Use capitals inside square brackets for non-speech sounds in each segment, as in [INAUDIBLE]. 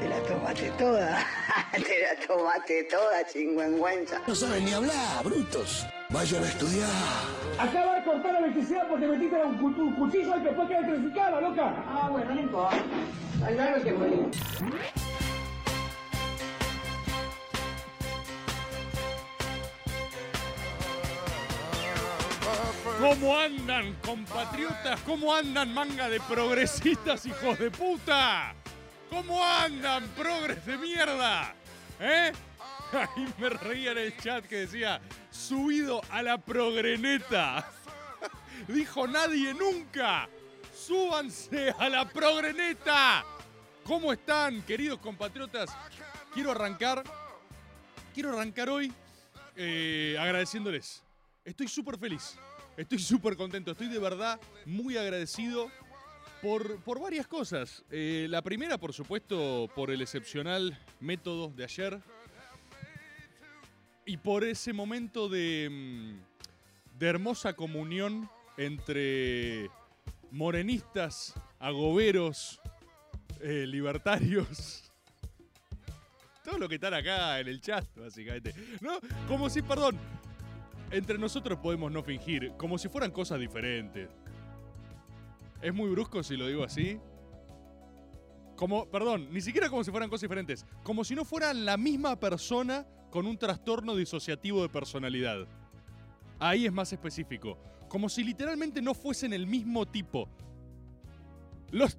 te la tomaste toda. [LAUGHS] te la tomaste toda, chingüengüenza. No saben ni hablar, brutos. Vayan a estudiar. Acaba de cortar la electricidad porque metiste un, cu- un cuchillo al que después queda electrificada, loca. Ah, bueno, no importa. Al grano que morir. ¿Cómo andan, compatriotas? ¿Cómo andan, manga de progresistas, hijos de puta? ¿Cómo andan, progres de mierda? ¿Eh? Ahí me reía en el chat que decía, subido a la progreneta. [LAUGHS] Dijo nadie nunca. Súbanse a la progreneta. ¿Cómo están, queridos compatriotas? Quiero arrancar, quiero arrancar hoy eh, agradeciéndoles. Estoy súper feliz. Estoy súper contento, estoy de verdad muy agradecido por, por varias cosas. Eh, la primera, por supuesto, por el excepcional método de ayer y por ese momento de, mm, de hermosa comunión entre morenistas, agoberos, eh, libertarios. [LAUGHS] Todo lo que están acá en el chat, básicamente. ¿No? Como si, perdón, entre nosotros podemos no fingir, como si fueran cosas diferentes. ¿Es muy brusco si lo digo así? Como, perdón, ni siquiera como si fueran cosas diferentes. Como si no fueran la misma persona con un trastorno disociativo de personalidad. Ahí es más específico. Como si literalmente no fuesen el mismo tipo. Los,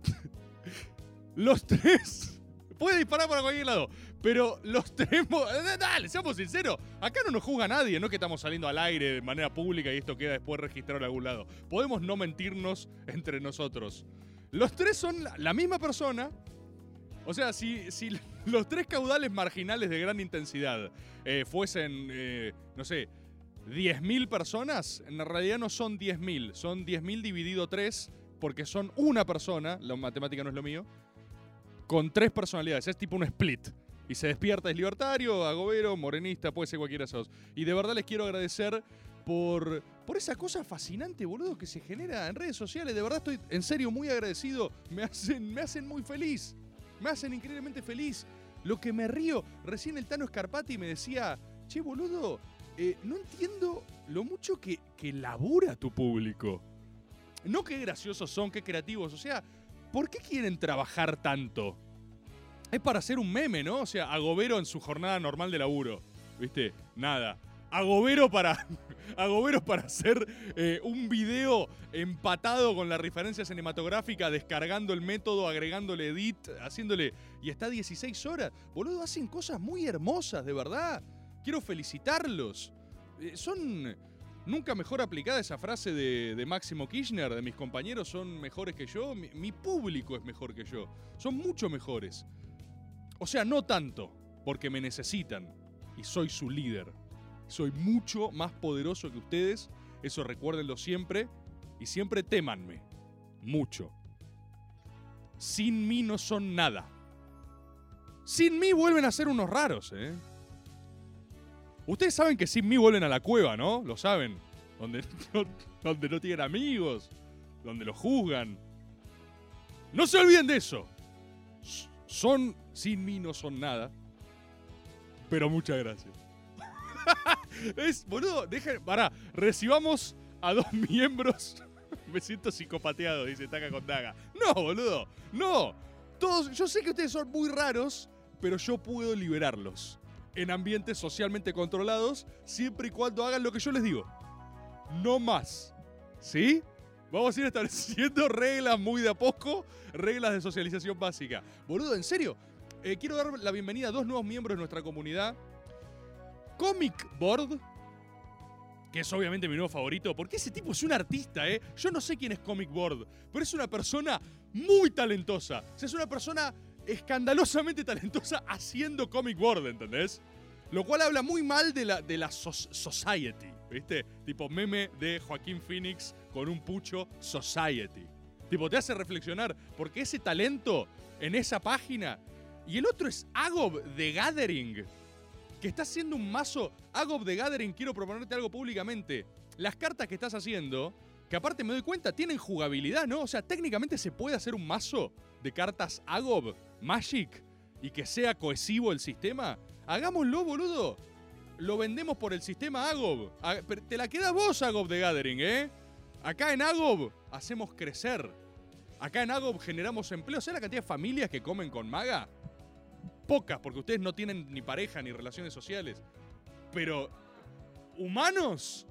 [LAUGHS] los tres. Puede disparar para cualquier lado. Pero los [LAUGHS] mo- eh, Dale, seamos sinceros. Acá no nos juzga nadie. No que estamos saliendo al aire de manera pública y esto queda después registrado en algún lado. Podemos no mentirnos [LAUGHS] entre nosotros. Los tres son la misma persona. O sea, si, si [LAUGHS] los tres caudales marginales de gran intensidad eh, fuesen, eh, no sé, 10.000 personas, en realidad no son 10.000, son 10.000 dividido 3, porque son una persona, la matemática no es lo mío, con tres personalidades, es tipo un split. Y se despierta, es libertario, agobero, morenista, puede ser cualquiera de esos. Y de verdad les quiero agradecer por, por esa cosa fascinante, boludo, que se genera en redes sociales. De verdad estoy en serio muy agradecido. Me hacen, me hacen muy feliz. Me hacen increíblemente feliz. Lo que me río, recién el Tano Scarpati me decía, che, boludo, eh, no entiendo lo mucho que, que labura tu público. No qué graciosos son, qué creativos. O sea, ¿por qué quieren trabajar tanto? Es para hacer un meme, ¿no? O sea, agobero en su jornada normal de laburo. ¿Viste? Nada. Agobero para. [LAUGHS] Agobero para hacer eh, un video empatado con la referencia cinematográfica, descargando el método, agregándole edit, haciéndole. Y está 16 horas. Boludo, hacen cosas muy hermosas, de verdad. Quiero felicitarlos. Eh, son. Nunca mejor aplicada esa frase de, Máximo Kirchner, de mis compañeros son mejores que yo, mi, mi público es mejor que yo, son mucho mejores. O sea, no tanto, porque me necesitan y soy su líder. Soy mucho más poderoso que ustedes, eso recuérdenlo siempre y siempre témanme, mucho. Sin mí no son nada. Sin mí vuelven a ser unos raros, ¿eh? Ustedes saben que sin mí vuelven a la cueva, ¿no? Lo saben. Donde [LAUGHS] no, donde no tienen amigos, donde los juzgan. No se olviden de eso. Son, sin mí no son nada. Pero muchas gracias. [LAUGHS] es, boludo, dejen, pará, recibamos a dos [LAUGHS] miembros. Me siento psicopateado, dice Taca con Daga. No, boludo, no. Todos, yo sé que ustedes son muy raros, pero yo puedo liberarlos en ambientes socialmente controlados siempre y cuando hagan lo que yo les digo. No más. ¿Sí? Vamos a ir [LAUGHS] estableciendo reglas muy de a poco, reglas de socialización básica. Boludo, en serio, eh, quiero dar la bienvenida a dos nuevos miembros de nuestra comunidad. Comic Board, que es obviamente mi nuevo favorito, porque ese tipo es un artista, ¿eh? Yo no sé quién es Comic Board, pero es una persona muy talentosa. O sea, es una persona escandalosamente talentosa haciendo comic board, ¿entendés? Lo cual habla muy mal de la, de la society, ¿viste? Tipo meme de Joaquín Phoenix con un pucho society. Tipo, te hace reflexionar, porque ese talento en esa página. Y el otro es Agob de Gathering, que está haciendo un mazo. Agob de Gathering, quiero proponerte algo públicamente. Las cartas que estás haciendo, que aparte me doy cuenta, tienen jugabilidad, ¿no? O sea, técnicamente se puede hacer un mazo de cartas Agob, Magic, y que sea cohesivo el sistema. Hagámoslo, boludo. Lo vendemos por el sistema Agob. Ah, Te la queda vos, Agob de Gathering, ¿eh? Acá en Agob hacemos crecer. Acá en Agob generamos empleo. ¿Sabes la cantidad de familias que comen con maga? Pocas, porque ustedes no tienen ni pareja ni relaciones sociales. Pero, humanos,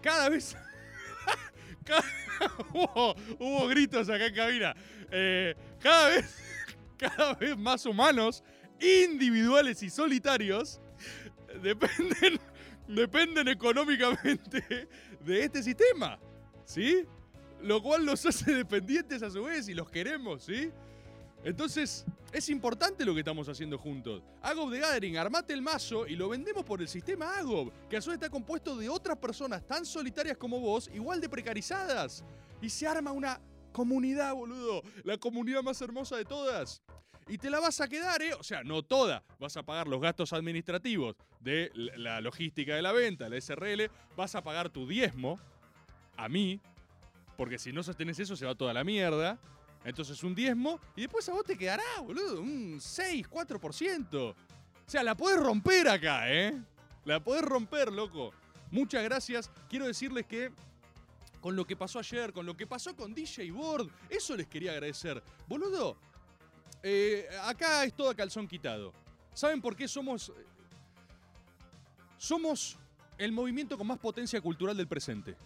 cada vez. [LAUGHS] [LAUGHS] hubo gritos acá en cabina. Eh, cada vez. [LAUGHS] Cada vez más humanos, individuales y solitarios, dependen, dependen económicamente de este sistema. ¿Sí? Lo cual los hace dependientes a su vez y los queremos, ¿sí? Entonces, es importante lo que estamos haciendo juntos. Agob de Gathering, armate el mazo y lo vendemos por el sistema Agob, que a su vez está compuesto de otras personas tan solitarias como vos, igual de precarizadas. Y se arma una comunidad, boludo. La comunidad más hermosa de todas. Y te la vas a quedar, ¿eh? O sea, no toda. Vas a pagar los gastos administrativos de la logística de la venta, la SRL. Vas a pagar tu diezmo a mí, porque si no sostenés eso se va toda la mierda. Entonces un diezmo y después a vos te quedará, boludo, un 6, 4%. O sea, la podés romper acá, ¿eh? La podés romper, loco. Muchas gracias. Quiero decirles que con lo que pasó ayer, con lo que pasó con DJ Board, eso les quería agradecer. Boludo, eh, acá es todo a calzón quitado. ¿Saben por qué somos... Somos el movimiento con más potencia cultural del presente.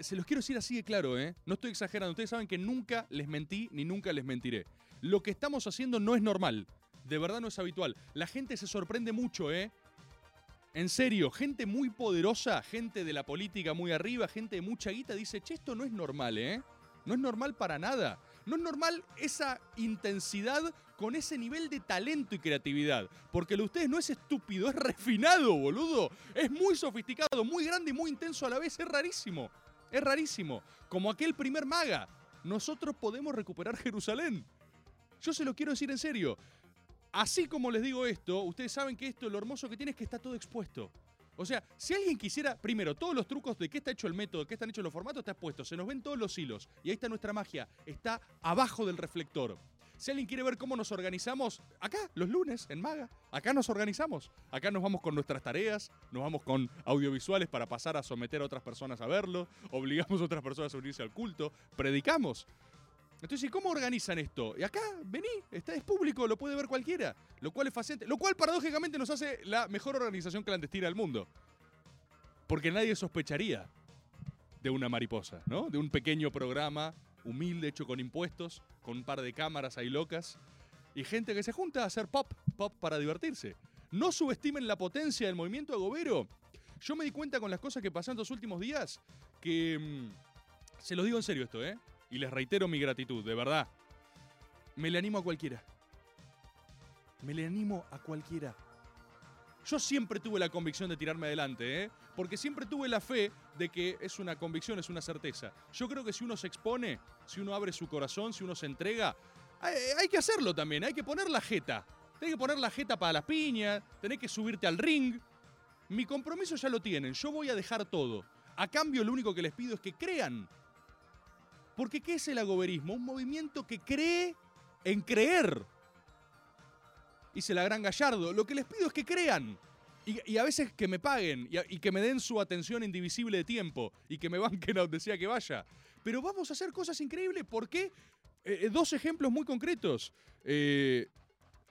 Se los quiero decir así de claro, ¿eh? No estoy exagerando. Ustedes saben que nunca les mentí ni nunca les mentiré. Lo que estamos haciendo no es normal. De verdad no es habitual. La gente se sorprende mucho, ¿eh? En serio, gente muy poderosa, gente de la política muy arriba, gente de mucha guita, dice, che, esto no es normal, ¿eh? No es normal para nada. No es normal esa intensidad con ese nivel de talento y creatividad. Porque lo de ustedes no es estúpido, es refinado, boludo. Es muy sofisticado, muy grande y muy intenso a la vez. Es rarísimo. Es rarísimo. Como aquel primer maga. Nosotros podemos recuperar [LAUGHS] Jerusalén. Yo se lo quiero decir en serio. Así como les digo esto, ustedes saben que esto lo hermoso que tiene es que está todo expuesto. O sea, si alguien quisiera, primero, todos los trucos de qué está hecho el método, de qué están hechos los formatos, está expuesto. Se nos ven todos los hilos. Y ahí está nuestra magia. Está abajo del reflector. Si alguien quiere ver cómo nos organizamos, acá, los lunes, en Maga, acá nos organizamos. Acá nos vamos con nuestras tareas, nos vamos con audiovisuales para pasar a someter a otras personas a verlo, obligamos a otras personas a unirse al culto, predicamos. Entonces, ¿y cómo organizan esto? Y acá, vení, está, es público, lo puede ver cualquiera. Lo cual es fascinante. Lo cual, paradójicamente, nos hace la mejor organización clandestina del mundo. Porque nadie sospecharía de una mariposa, ¿no? De un pequeño programa humilde hecho con impuestos, con un par de cámaras ahí locas, y gente que se junta a hacer pop, pop para divertirse. No subestimen la potencia del movimiento agobero. Yo me di cuenta con las cosas que pasaron estos últimos días que... mm, se los digo en serio esto, ¿eh? Y les reitero mi gratitud, de verdad. Me le animo a cualquiera. Me le animo a cualquiera. Yo siempre tuve la convicción de tirarme adelante, ¿eh? Porque siempre tuve la fe de que es una convicción, es una certeza. Yo creo que si uno se expone, si uno abre su corazón, si uno se entrega, hay, que hacerlo también, hay que poner la jeta. Tenés que poner la jeta para las piñas, tenés que subirte al ring. Mi compromiso ya lo tienen, yo voy a dejar todo. A cambio, lo único que les pido es que crean. Porque ¿qué es el agoberismo? Un movimiento que cree en creer. Hice la gran Gallardo. Lo que les pido es que crean. Y, a veces que me paguen y, que me den su atención indivisible de tiempo y que me banquen a [LAUGHS] donde sea que vaya. Pero vamos a hacer cosas increíbles. ¿Por qué? Eh, eh, dos ejemplos muy concretos. Eh,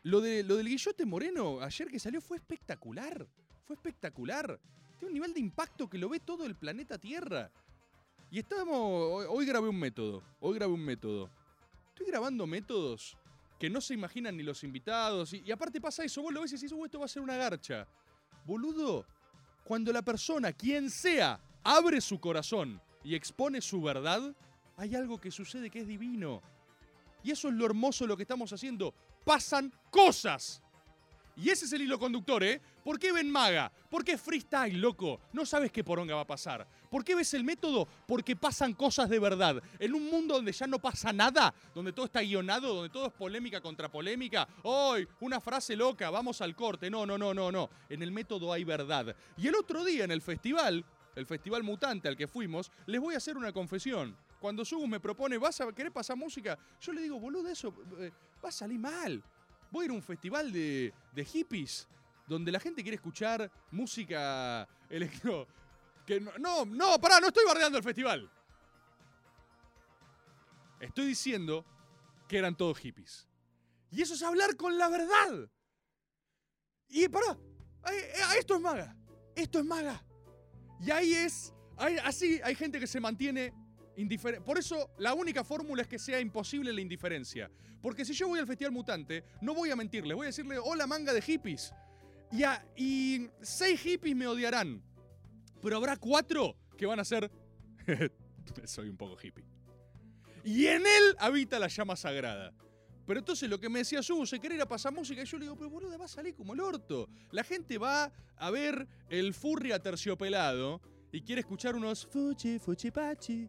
lo, de, lo del Guillote Moreno ayer que salió fue espectacular. Fue espectacular. Tiene un nivel de impacto que lo ve todo el planeta Tierra. Y estamos. Hoy grabé un método. Hoy grabé un método. Estoy grabando métodos que no se imaginan ni los invitados. Y, aparte pasa eso, vos lo ves y decís, "Uh, esto va a ser una garcha. Boludo, cuando la persona, quien sea, abre su corazón y expone su verdad, hay algo que sucede que es divino. Y eso es lo hermoso de lo que estamos haciendo. pasan cosas. Y ese es el hilo conductor, ¿eh? ¿Por qué ven maga? ¿Por qué freestyle, loco? No sabes qué poronga va a pasar. ¿Por qué ves el método? Porque pasan cosas de verdad. En un mundo donde ya no pasa nada, donde todo está guionado, donde todo es polémica contra polémica. ¡Hoy! Una frase loca, vamos al corte. No, no, no, no, no. En el método hay verdad. Y el otro día en el festival, el festival mutante al que fuimos, les voy a hacer una confesión. Cuando Sugu me propone, ¿vas a querer pasar música? Yo le digo, boludo, eso eh, va a salir mal. Voy a ir a un festival de, de hippies donde la gente quiere escuchar música electro. No, no, no, pará, no estoy bardeando el festival. Estoy diciendo que eran todos hippies. Y eso es hablar con la verdad. Y pará, eh, esto es maga. Esto es maga. Y ahí es, así hay gente que se mantiene Por eso la única fórmula es que sea imposible la indiferencia. Porque si yo voy al Festival Mutante, no voy a mentirle, voy a decirle, hola manga de hippies. Y, y seis hippies me odiarán. Pero habrá cuatro que van a ser... [LAUGHS] Soy un poco hippie. Y en él habita la llama sagrada. Pero entonces lo que me decía Subo, se quería ir a pasar música. Y yo le digo, pero boludo, va a salir como el orto. La gente va a ver el furry aterciopelado y quiere escuchar unos fuchi, fuchi, pachi,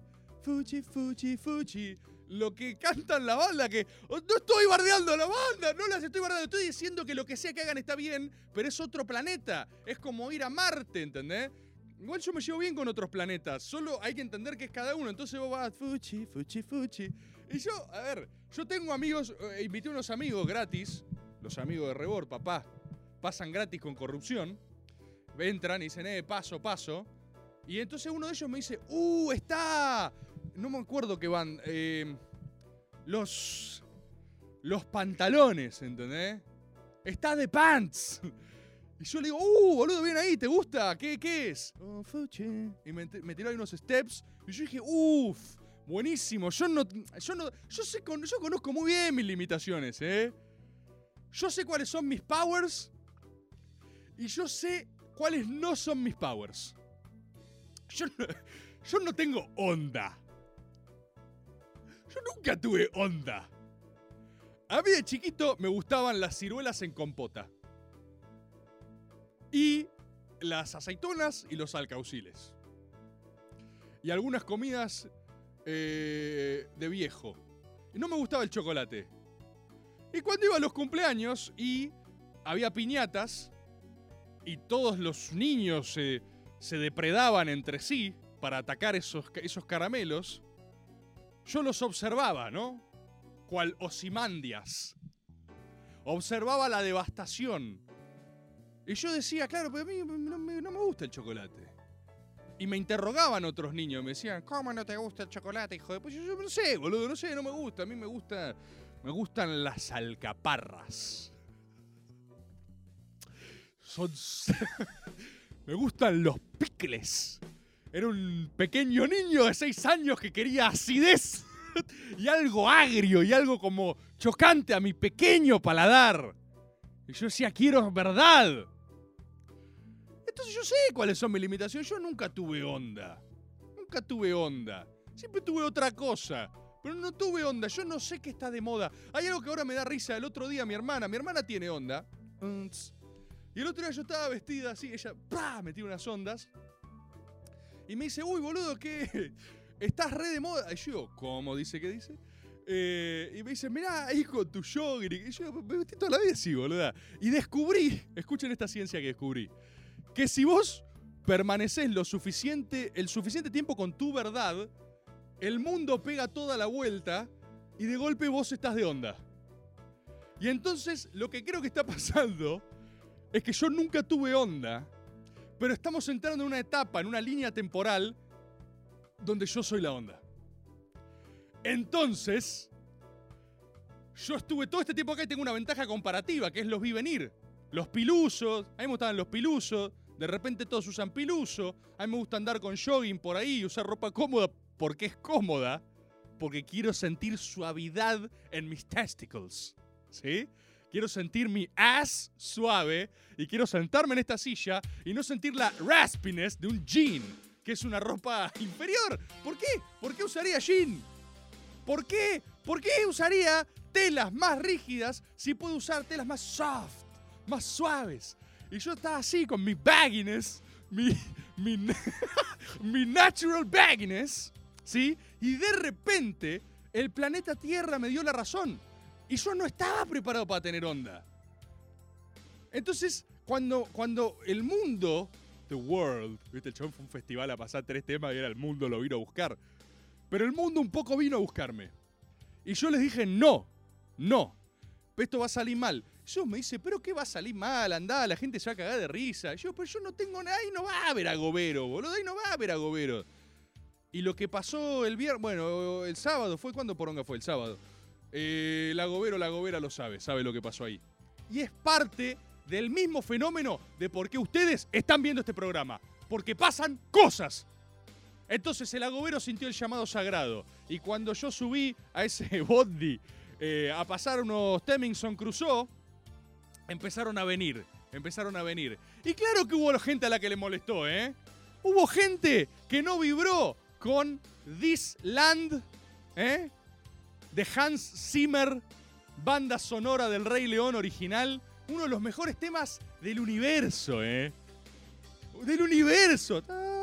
fuchi, fuchi, fuchi. Lo que cantan la banda, que oh, no estoy bardeando a la banda, no las estoy bardeando, estoy diciendo que lo que sea que hagan está bien, pero es otro planeta. Es como ir a Marte, ¿entendés? Igual yo me llevo bien con otros planetas, solo hay que entender que es cada uno. Entonces vos vas, fuchi, fuchi, fuchi. Y yo, a ver, yo tengo amigos, eh, invité a unos amigos gratis, los amigos de Rebor, papá, pasan gratis con corrupción, entran y dicen, eh, paso, paso. Y entonces uno de ellos me dice, ¡uh, está! No me acuerdo qué van. eh, los. Los pantalones, ¿entendés? Está de pants. Y yo le digo, ¡uh, boludo, bien ahí! ¿Te gusta? ¿Qué, qué es? "Oh, fuchi". Y me, me tiró ahí unos steps. Y yo dije, ¡uff! Buenísimo. Yo no. Yo no. Yo sé yo conozco muy bien mis limitaciones, ¿eh? Yo sé cuáles son mis powers. Y yo sé cuáles no son mis powers. Yo no, yo no tengo onda. Yo nunca tuve onda. A mí de chiquito me gustaban las ciruelas en compota. Y las aceitunas y los alcauciles. Y algunas comidas eh, de viejo. Y no me gustaba el chocolate. Y cuando iba a los cumpleaños y había piñatas y todos los niños se, depredaban entre sí para atacar esos, esos caramelos, yo los observaba, ¿no? Cual Osimandias. Observaba la devastación. Y yo decía, claro, pero a mí no me, no me gusta el chocolate. Y me interrogaban otros niños, me decían, ¿cómo no te gusta el chocolate, hijo de... Pues yo, no sé, boludo, no sé, no me gusta. A mí me gusta, me gustan las alcaparras. Son... [LAUGHS] me gustan los picles. Era un pequeño niño de seis años que quería acidez [LAUGHS] y algo agrio y algo como chocante a mi pequeño paladar. Y yo decía, quiero verdad. Entonces yo sé cuáles son mis limitaciones. Yo nunca tuve onda. Nunca tuve onda. Siempre tuve otra cosa. Pero no tuve onda. Yo no sé qué está de moda. Hay algo que ahora me da risa. El otro día mi hermana, mi hermana tiene onda. Unts. Y el otro día yo estaba vestida así, ella ¡plá! me tira unas ondas. Y me dice, uy, boludo, ¿qué? [LAUGHS] Estás re de moda. Y yo, ¿cómo dice que dice? Eh, y me dice, mirá, con tu jogging. Y yo, me vestí toda la vida así, boluda. Y descubrí, escuchen esta ciencia que descubrí, que si vos permaneces lo suficiente, el suficiente tiempo con tu verdad, el mundo pega toda la vuelta y de golpe vos estás de onda. Y entonces lo que creo que está pasando es que yo nunca tuve onda, pero estamos entrando en una etapa, en una línea temporal, donde yo soy la onda. Entonces, yo estuve todo este tiempo acá y tengo una ventaja comparativa, que es los vi venir. Los pilusos, a mí me gustaban los pilusos, de repente todos usan piluso, a mí me gusta andar con jogging por ahí y usar ropa cómoda porque es cómoda, porque quiero sentir suavidad en mis testicles, ¿sí? Quiero sentir mi ass suave y quiero sentarme en esta silla y no sentir la raspiness de un jean, que es una ropa [LAUGHS] inferior. ¿Por qué? ¿Por qué usaría jean? ¿Por qué? ¿Por qué usaría telas más rígidas si puedo usar telas más soft, más suaves. Y yo estaba así con mi bagginess, mi, [LAUGHS] mi, [LAUGHS] mi natural bagginess, ¿sí? Y de repente el planeta Tierra me dio la razón. Y yo no estaba preparado para tener onda. Entonces, cuando, cuando el mundo, the world, viste, el chabón fue un festival a pasar tres temas y era el mundo lo vino a buscar. Pero el mundo un poco vino a buscarme. Y yo les dije, no, no, esto va a salir mal. Yo me dice, pero ¿qué va a salir mal? Andá, la gente se va a cagar de risa. yo, pero yo no tengo nada y no va a haber agobero, boludo, ahí no va a haber agobero. Y lo que pasó el viernes, bueno, el sábado, ¿fue cuando Poronga fue? El sábado. Eh, el agobero, la gobera lo sabe, sabe lo que pasó ahí. Y es parte del mismo fenómeno de por qué ustedes están viendo este programa. Porque pasan cosas. Entonces el agobero sintió el llamado sagrado. Y cuando yo subí a ese [LAUGHS] bondi eh, a pasar unos Temminson Crusoe, empezaron a venir. Empezaron a venir. Y claro que hubo gente a la que le molestó, ¿eh? Hubo gente que no vibró con This Land, ¿eh? De Hans Zimmer, banda sonora del Rey León original. Uno de los mejores temas del universo, ¿eh? Del universo. Na,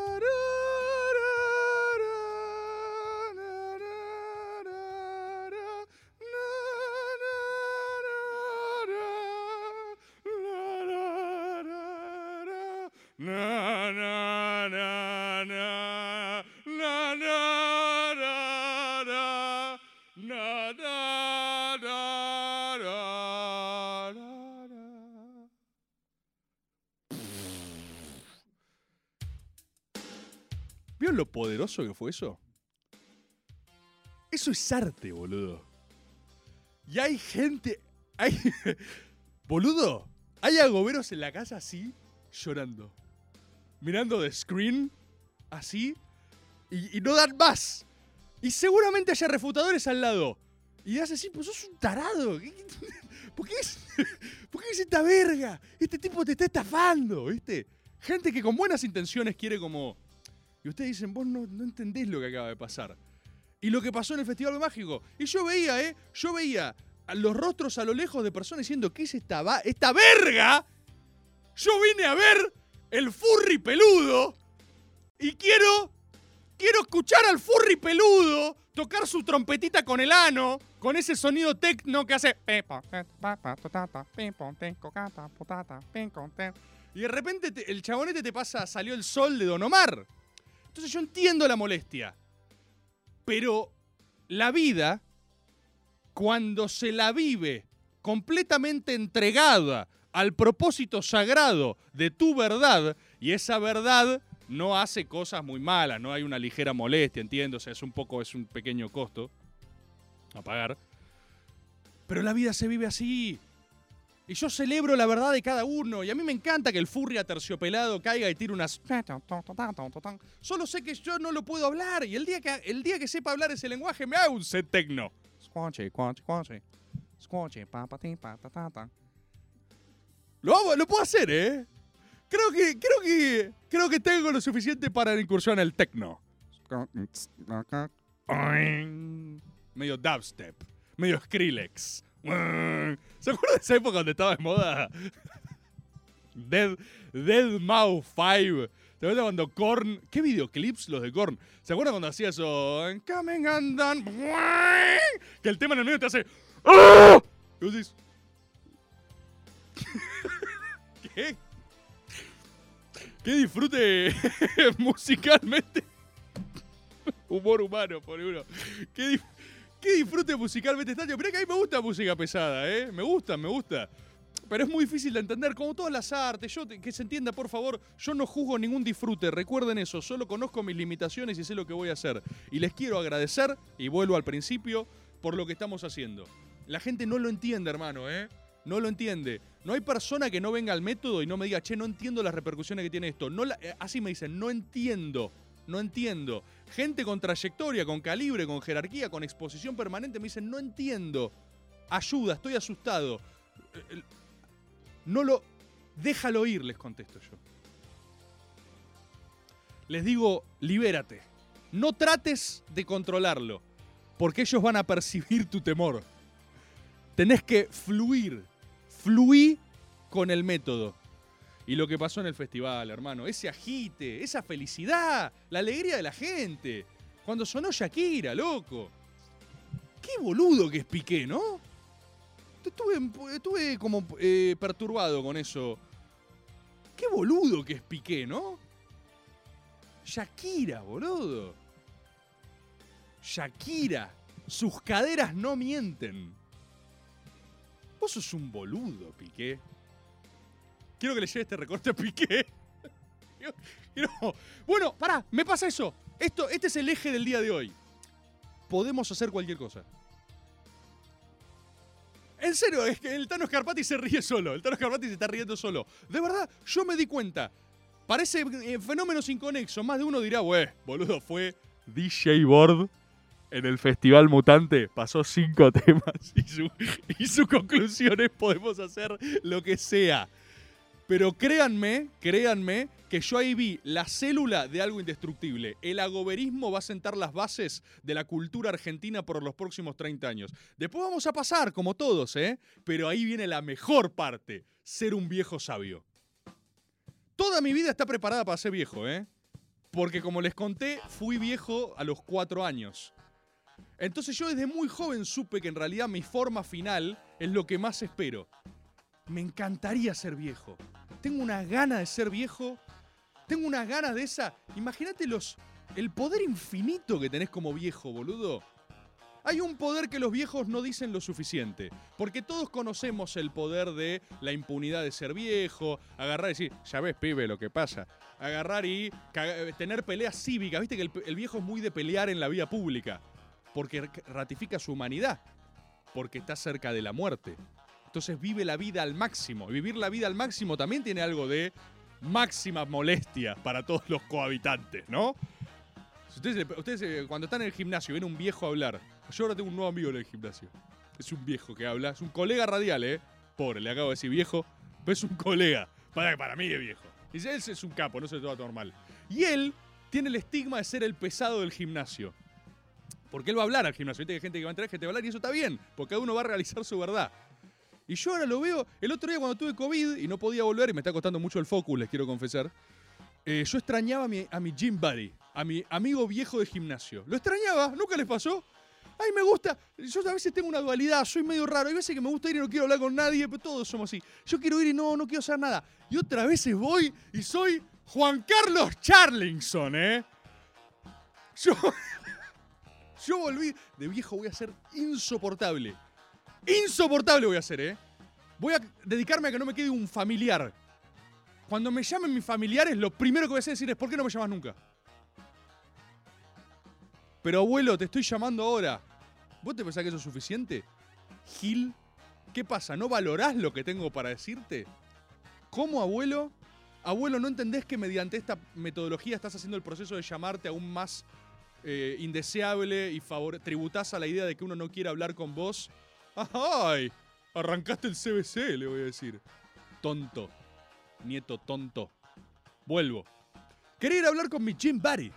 ¿Vieron lo poderoso que fue eso? Eso es arte, boludo. Y hay gente. Hay. [LAUGHS] boludo, hay agoberos en la casa así, llorando. Mirando de screen, así, y, no dan más. Y seguramente haya refutadores al lado. Y hace así, pues sos un tarado. ¿Qué- qué- [LAUGHS] ¿Por qué es, [LAUGHS] ¿Por qué es esta verga? Este tipo te está estafando, ¿viste? Gente que con buenas intenciones quiere como... Y ustedes dicen, vos no, no entendés lo que acaba de pasar. Y lo que pasó en el Festival Mágico. Y yo veía, ¿eh? Yo veía a los rostros a lo lejos de personas diciendo, ¿qué es esta, va- esta verga? Yo vine a ver el furry peludo y quiero, quiero escuchar al furry peludo tocar su trompetita con el ano, con ese sonido tecno que hace... Y de repente te- el chabonete te pasa, salió el sol de Don Omar. Entonces yo entiendo la molestia. Pero la vida, cuando se la vive completamente entregada al propósito sagrado de tu verdad, y esa verdad no hace cosas muy malas, no hay una ligera molestia, entiendo, o sea, es un poco, es un pequeño costo a pagar. Pero la vida se vive así. Y yo celebro la verdad de cada uno. Y a mí me encanta que el furry aterciopelado caiga y tire unas. Solo sé que yo no lo puedo hablar. Y el día que, el día que sepa hablar ese lenguaje, me hago un set tecno. Lo, lo puedo hacer, ¿eh? Creo que, creo que, creo que tengo lo suficiente para incursionar en el tecno. Medio dubstep, medio Skrillex. ¿Se acuerdan de esa época donde estaba de moda? Dead, Dead Mouse 5. ¿Se acuerdan cuando Korn... ¿Qué videoclips los de Korn? ¿Se acuerdan cuando hacía eso? Coming undone. Que el tema en el medio te hace... ¡Ah! Y vos decís... [LAUGHS] ¿Qué? ¿Qué disfrute [LAUGHS] musicalmente? Humor humano, por uno. ¿Qué, di- qué disfrute musicalmente extraño. Mirá que a mí me gusta música pesada, ¿eh? Me gusta, me gusta. Pero es muy difícil de entender, como todas las artes. Yo, que se entienda, por favor, yo no juzgo ningún disfrute. Recuerden eso, solo conozco mis limitaciones y sé lo que voy a hacer. Y les quiero agradecer, y vuelvo al principio, por lo que estamos haciendo. La gente no lo entiende, hermano, ¿eh? No lo entiende. No hay persona que no venga al método y no me diga, che, no entiendo las repercusiones que tiene esto. No la- eh, así me dicen, no entiendo. No entiendo. Gente con trayectoria, con calibre, con jerarquía, con exposición permanente me dicen, no entiendo. Ayuda, estoy asustado. Eh, No lo... Déjalo ir, les contesto yo. Les digo, libérate. No trates de controlarlo, porque ellos van a percibir tu temor. Tenés que fluir. Fluí con el método. Y lo que pasó en el festival, hermano, ese agite, esa felicidad, la alegría de la gente. Cuando sonó Shakira, loco. Qué boludo que es Piqué, ¿no? Estuve, estuve como eh, perturbado con eso. Qué boludo que es Piqué, ¿no? Shakira, boludo. Shakira. Sus caderas no mienten. Vos sos un boludo, Piqué. Quiero que le lleve este recorte a Piqué. [LAUGHS] Bueno, pará, me pasa eso. Esto, este es el eje del día de hoy. Podemos hacer cualquier cosa. En serio, es que el Tano Scarpati se ríe solo. El Tano Scarpati se está riendo solo. De verdad, yo me di cuenta. Parece eh, fenómenos inconexos. Más de uno dirá, wey, boludo, fue DJ Board en el Festival Mutante. Pasó cinco [LAUGHS] temas y su, y su conclusión es podemos hacer lo que sea. Pero créanme, créanme, que yo ahí vi la célula de algo indestructible. El agoberismo va a sentar las bases de la cultura argentina por los próximos 30 años. Después vamos a pasar, como todos, ¿eh? Pero ahí viene la mejor parte, ser un viejo sabio. Toda mi vida está preparada para ser viejo, ¿eh? Porque como les conté, fui viejo a los cuatro años. Entonces yo desde muy joven supe que en realidad mi forma final es lo que más espero. Me encantaría ser viejo. Tengo unas ganas de ser viejo. Tengo unas ganas de esa. Imagínate los. El poder infinito que tenés como viejo, boludo. Hay un poder que los viejos no dicen lo suficiente. Porque todos conocemos el poder de la impunidad de ser viejo, agarrar y decir, ya ves, pibe, lo que pasa. Agarrar y caga- tener peleas cívicas. Viste que el viejo es muy de pelear en la vía pública. Porque ratifica su humanidad. Porque está cerca de la muerte. Entonces vive la vida al máximo. Y vivir la vida al máximo también tiene algo de máxima molestia para todos los cohabitantes, ¿no? Ustedes, ustedes, eh, cuando están en el gimnasio y ven un viejo hablar. Yo ahora tengo un nuevo amigo en el gimnasio. Es un viejo que habla. Es un colega radial, ¿eh? Pobre, le acabo de decir viejo. Pero es un colega. Para, para mí es viejo. Dice, él es un capo, no se toma normal. Y él tiene el estigma de ser el pesado del gimnasio. Porque él va a hablar al gimnasio. Viste que hay gente que va a entrar, gente va a hablar y eso está bien. Porque cada uno va a realizar su verdad. Y yo ahora lo veo, el otro día cuando tuve COVID y no podía volver y me está costando mucho el focus, les quiero confesar, eh, yo extrañaba a mi, a mi gym buddy, a mi amigo viejo de gimnasio. Lo extrañaba, nunca les pasó. Ay, me gusta, yo a veces tengo una dualidad, soy medio raro, hay veces que me gusta ir y no quiero hablar con nadie, pero todos somos así. Yo quiero ir y no, no quiero hacer nada. Y otras veces voy y soy Juan Carlos Charlingson, ¿eh? Yo, [LAUGHS] yo volví, de viejo voy a ser insoportable. Insoportable voy a ser, ¿eh? Voy a dedicarme a que no me quede un familiar. Cuando me llamen mis familiares, lo primero que voy a hacer decir es, ¿por qué no me llamas nunca? Pero abuelo, te estoy llamando ahora. ¿Vos te pensás que eso es suficiente? Gil, ¿qué pasa? ¿No valorás lo que tengo para decirte? ¿Cómo, abuelo? Abuelo, ¿no entendés que mediante esta metodología estás haciendo el proceso de llamarte aún más eh, indeseable y tributás a la idea de que uno no quiere hablar con vos? ¡Ay! Arrancaste el CBC, le voy a decir. Tonto. Nieto tonto. Vuelvo. Quería ir a hablar con mi gym buddy.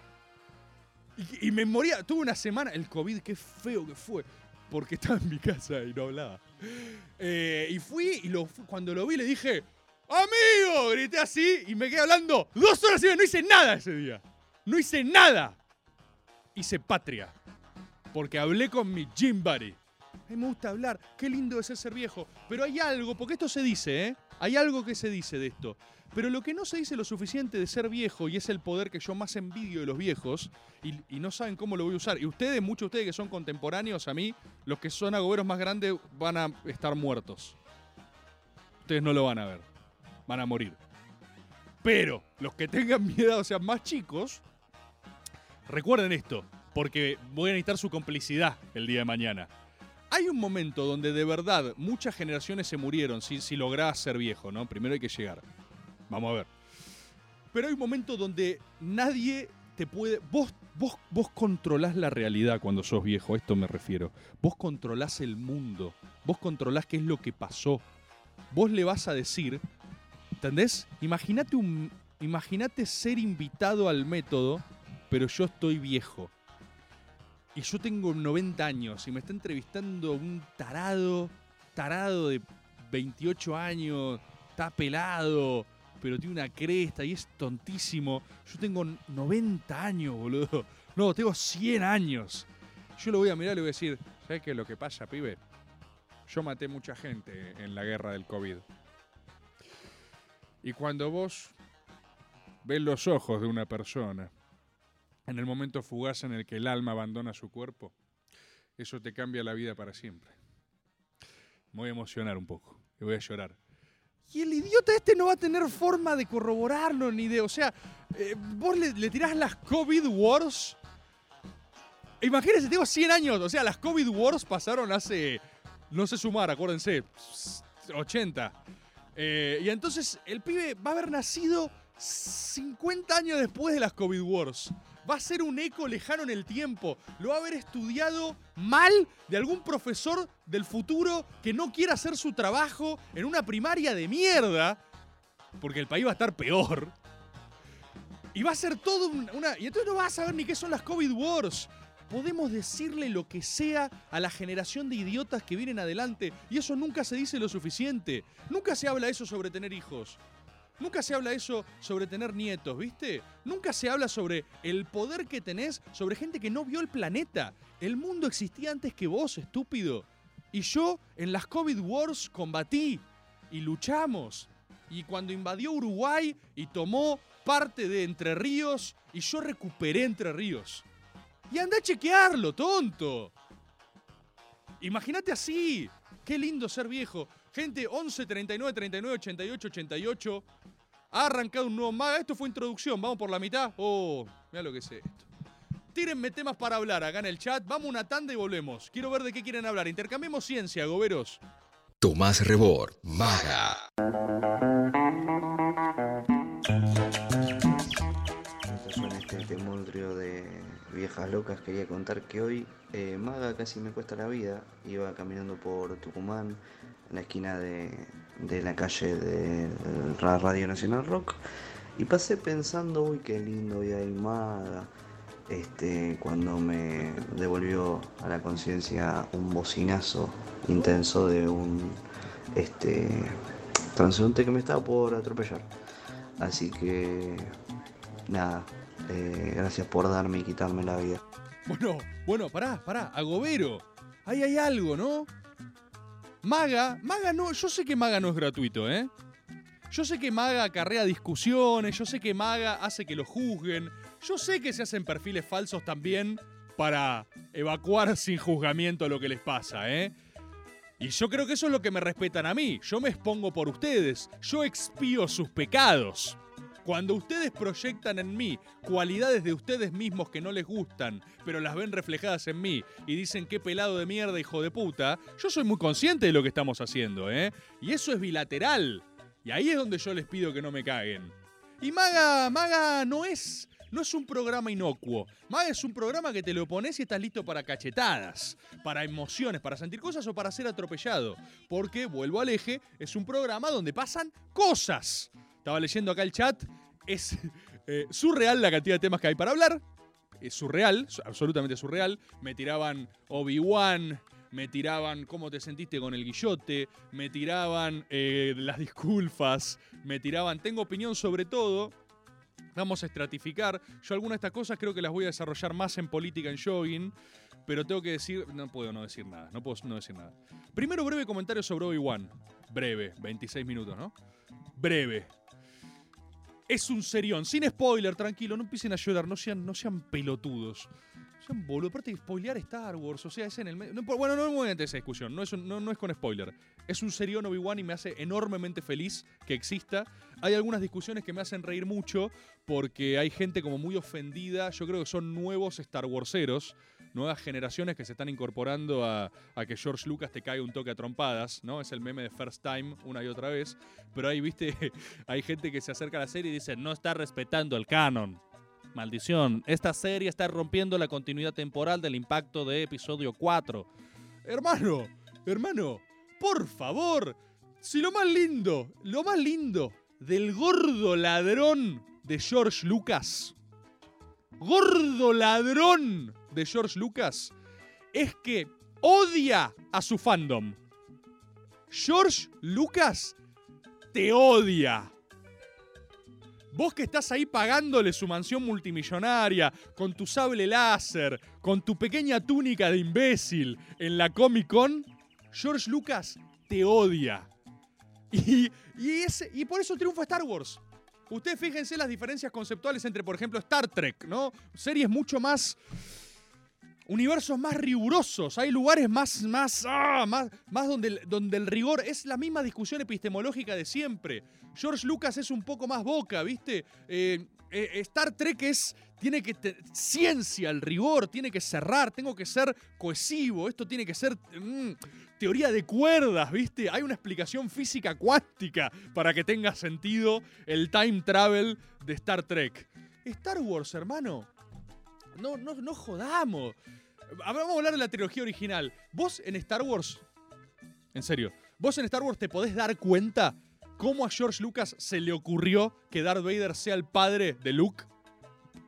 Y, me moría. Tuve una semana. El COVID, qué feo que fue. Porque estaba en mi casa y no hablaba. Eh, y fui y lo, cuando lo vi le dije, ¡Amigo! Grité así y me quedé hablando dos horas y. No hice nada ese día. No hice nada. Hice patria. Porque hablé con mi gym buddy. A mí me gusta hablar. Qué lindo es ser viejo. Pero hay algo, porque esto se dice, ¿eh? Hay algo que se dice de esto. Pero lo que no se dice lo suficiente de ser viejo, y es el poder que yo más envidio de los viejos, y, no saben cómo lo voy a usar. Y ustedes, muchos de ustedes que son contemporáneos a mí, los que son agoberos más grandes van a estar muertos. Ustedes no lo van a ver. Van a morir. Pero los que tengan mi edad, o sea, más chicos, recuerden esto, porque voy a necesitar su complicidad el día de mañana. Hay un momento donde de verdad muchas generaciones se murieron si, si lográs ser viejo, ¿no? Primero hay que llegar. Vamos a ver. Pero hay un momento donde nadie te puede. Vos, vos, vos controlás la realidad cuando sos viejo, a esto me refiero. Vos controlás el mundo. Vos controlás qué es lo que pasó. Vos le vas a decir. ¿Entendés? Imagínate. Imagínate ser invitado al método, pero yo estoy viejo. Y yo tengo 90 años y me está entrevistando un tarado tarado de 28 años, está pelado, pero tiene una cresta y es tontísimo. Yo tengo 90 años, boludo. No, tengo 100 años. Yo lo voy a mirar y le voy a decir, ¿sabes qué es lo que pasa, pibe? Yo maté mucha gente en la guerra del COVID. Y cuando vos ves los ojos de una persona en el momento fugaz en el que el alma abandona su cuerpo, eso te cambia la vida para siempre. Me voy a emocionar un poco y voy a llorar. Y el idiota este no va a tener forma de corroborarlo ni de. O sea, eh, vos le, le tirás las COVID Wars. Imagínense, tengo 100 años. O sea, las COVID Wars pasaron hace. No sé sumar, acuérdense. 80. Eh, y entonces el pibe va a haber nacido 50 años después de las COVID Wars. Va a ser un eco lejano en el tiempo. Lo va a haber estudiado mal de algún profesor del futuro que no quiera hacer su trabajo en una primaria de mierda. Porque el país va a estar peor. Y va a ser todo un- una. Y entonces no vas a saber ni qué son las COVID Wars. Podemos decirle lo que sea a la generación de idiotas que vienen adelante. Y eso nunca se dice lo suficiente. Nunca se habla eso sobre tener hijos. Nunca se habla eso sobre tener nietos, ¿viste? Nunca se habla sobre el poder que tenés sobre gente que no vio el planeta. El mundo existía antes que vos, estúpido. Y yo en las COVID Wars combatí y luchamos. Y cuando invadió Uruguay y tomó parte de Entre Ríos, y yo recuperé Entre Ríos. Y anda a chequearlo, tonto. Imagínate así. Qué lindo ser viejo. Gente, 11 39 39 88 88. Ha arrancado un nuevo maga. Esto fue introducción. Vamos por la mitad. Oh, mira lo que es esto. Tírenme temas para hablar acá en el chat. Vamos a una tanda y volvemos. Quiero ver de qué quieren hablar. Intercambiemos ciencia, goberos. Tomás Rebord, Maga. Suena este temoldrio de viejas locas, quería contar que hoy eh, Maga casi me cuesta la vida. Iba caminando por Tucumán, en la esquina de, de la calle de Radio Nacional Rock, y pasé pensando, uy, qué lindo hay Maga. Este, cuando me devolvió a la conciencia un bocinazo intenso de un este, transeúnte que me estaba por atropellar. Así que nada, eh, gracias por darme y quitarme la vida. Bueno, bueno, pará, pará. Agobero. Ahí hay algo, ¿no? Maga, Maga no, yo sé que Maga no es gratuito, ¿eh? Yo sé que Maga acarrea discusiones, yo sé que Maga hace que lo juzguen, yo sé que se hacen perfiles falsos también para evacuar [LAUGHS] sin juzgamiento lo que les pasa, ¿eh? Y yo creo que eso es lo que me respetan a mí. Yo me expongo por ustedes, yo expío sus pecados. Cuando ustedes proyectan en mí cualidades de ustedes mismos que no les gustan, pero las ven reflejadas en mí y dicen qué pelado de mierda, hijo de puta, yo soy muy consciente de lo que estamos haciendo, ¿eh? Y eso es bilateral. Y ahí es donde yo les pido que no me caguen. Y Maga, Maga no es, no es un programa inocuo. Maga es un programa que te lo pones y estás listo para cachetadas, para emociones, para sentir cosas o para ser atropellado. Porque, vuelvo al eje, es un programa donde pasan cosas. Estaba leyendo acá el chat. Es eh, surreal la cantidad de temas que hay para hablar. Es surreal, su- absolutamente surreal. Me tiraban Obi-Wan, me tiraban cómo te sentiste con el guillote, me tiraban eh, las disculpas, me tiraban tengo opinión sobre todo. Vamos a estratificar. Yo algunas de estas cosas creo que las voy a desarrollar más en política, en jogging. Pero tengo que decir, no puedo no decir nada, no puedo no decir nada. Primero breve comentario sobre Obi-Wan. Breve, 26 minutos, ¿no? Breve. Es un serión, sin spoiler, tranquilo, no empiecen a llorar, no sean, no sean pelotudos. Boludo, aparte de spoilear Star Wars, o sea, es en el medio. bueno, no meter en esa discusión, no es, no, no es con spoiler. Es un serión Obi-Wan y me hace enormemente feliz que exista. Hay algunas discusiones que me hacen reír mucho porque hay gente como muy ofendida. Yo creo que son nuevos Star Warseros, nuevas generaciones que se están incorporando a, a que George Lucas te caiga un toque a trompadas, ¿no? Es el meme de First Time una y otra vez. Pero ahí, viste, [LAUGHS] hay gente que se acerca a la serie y dice, no está respetando el canon. Maldición, esta serie está rompiendo la continuidad temporal del impacto de episodio 4. Hermano, hermano, por favor, si lo más lindo, lo más lindo del gordo ladrón de George Lucas, gordo ladrón de George Lucas, es que odia a su fandom. George Lucas te odia. Vos que estás ahí pagándole su mansión multimillonaria, con tu sable láser, con tu pequeña túnica de imbécil en la Comic Con, George Lucas te odia. Y, y, ese- y por eso triunfa Star Wars. Ustedes fíjense las diferencias conceptuales entre, por ejemplo, Star Trek, ¿no? Series mucho más. Universos más rigurosos. Hay lugares más. más. ah, más, más donde, el, donde el rigor es la misma discusión epistemológica de siempre. George Lucas es un poco más boca, ¿viste? Eh, eh, Star Trek es. Tiene que. ciencia, el rigor, tiene que cerrar, tengo que ser cohesivo, esto tiene que ser. mm, teoría de cuerdas, ¿viste? Hay una explicación física cuántica para que tenga sentido el time travel de Star Trek. Star Wars, hermano. No, no, no jodamos. Vamos a hablar de la trilogía original. Vos en Star Wars. En serio. Vos en Star Wars te podés dar cuenta cómo a George Lucas se le ocurrió que Darth Vader sea el padre de Luke.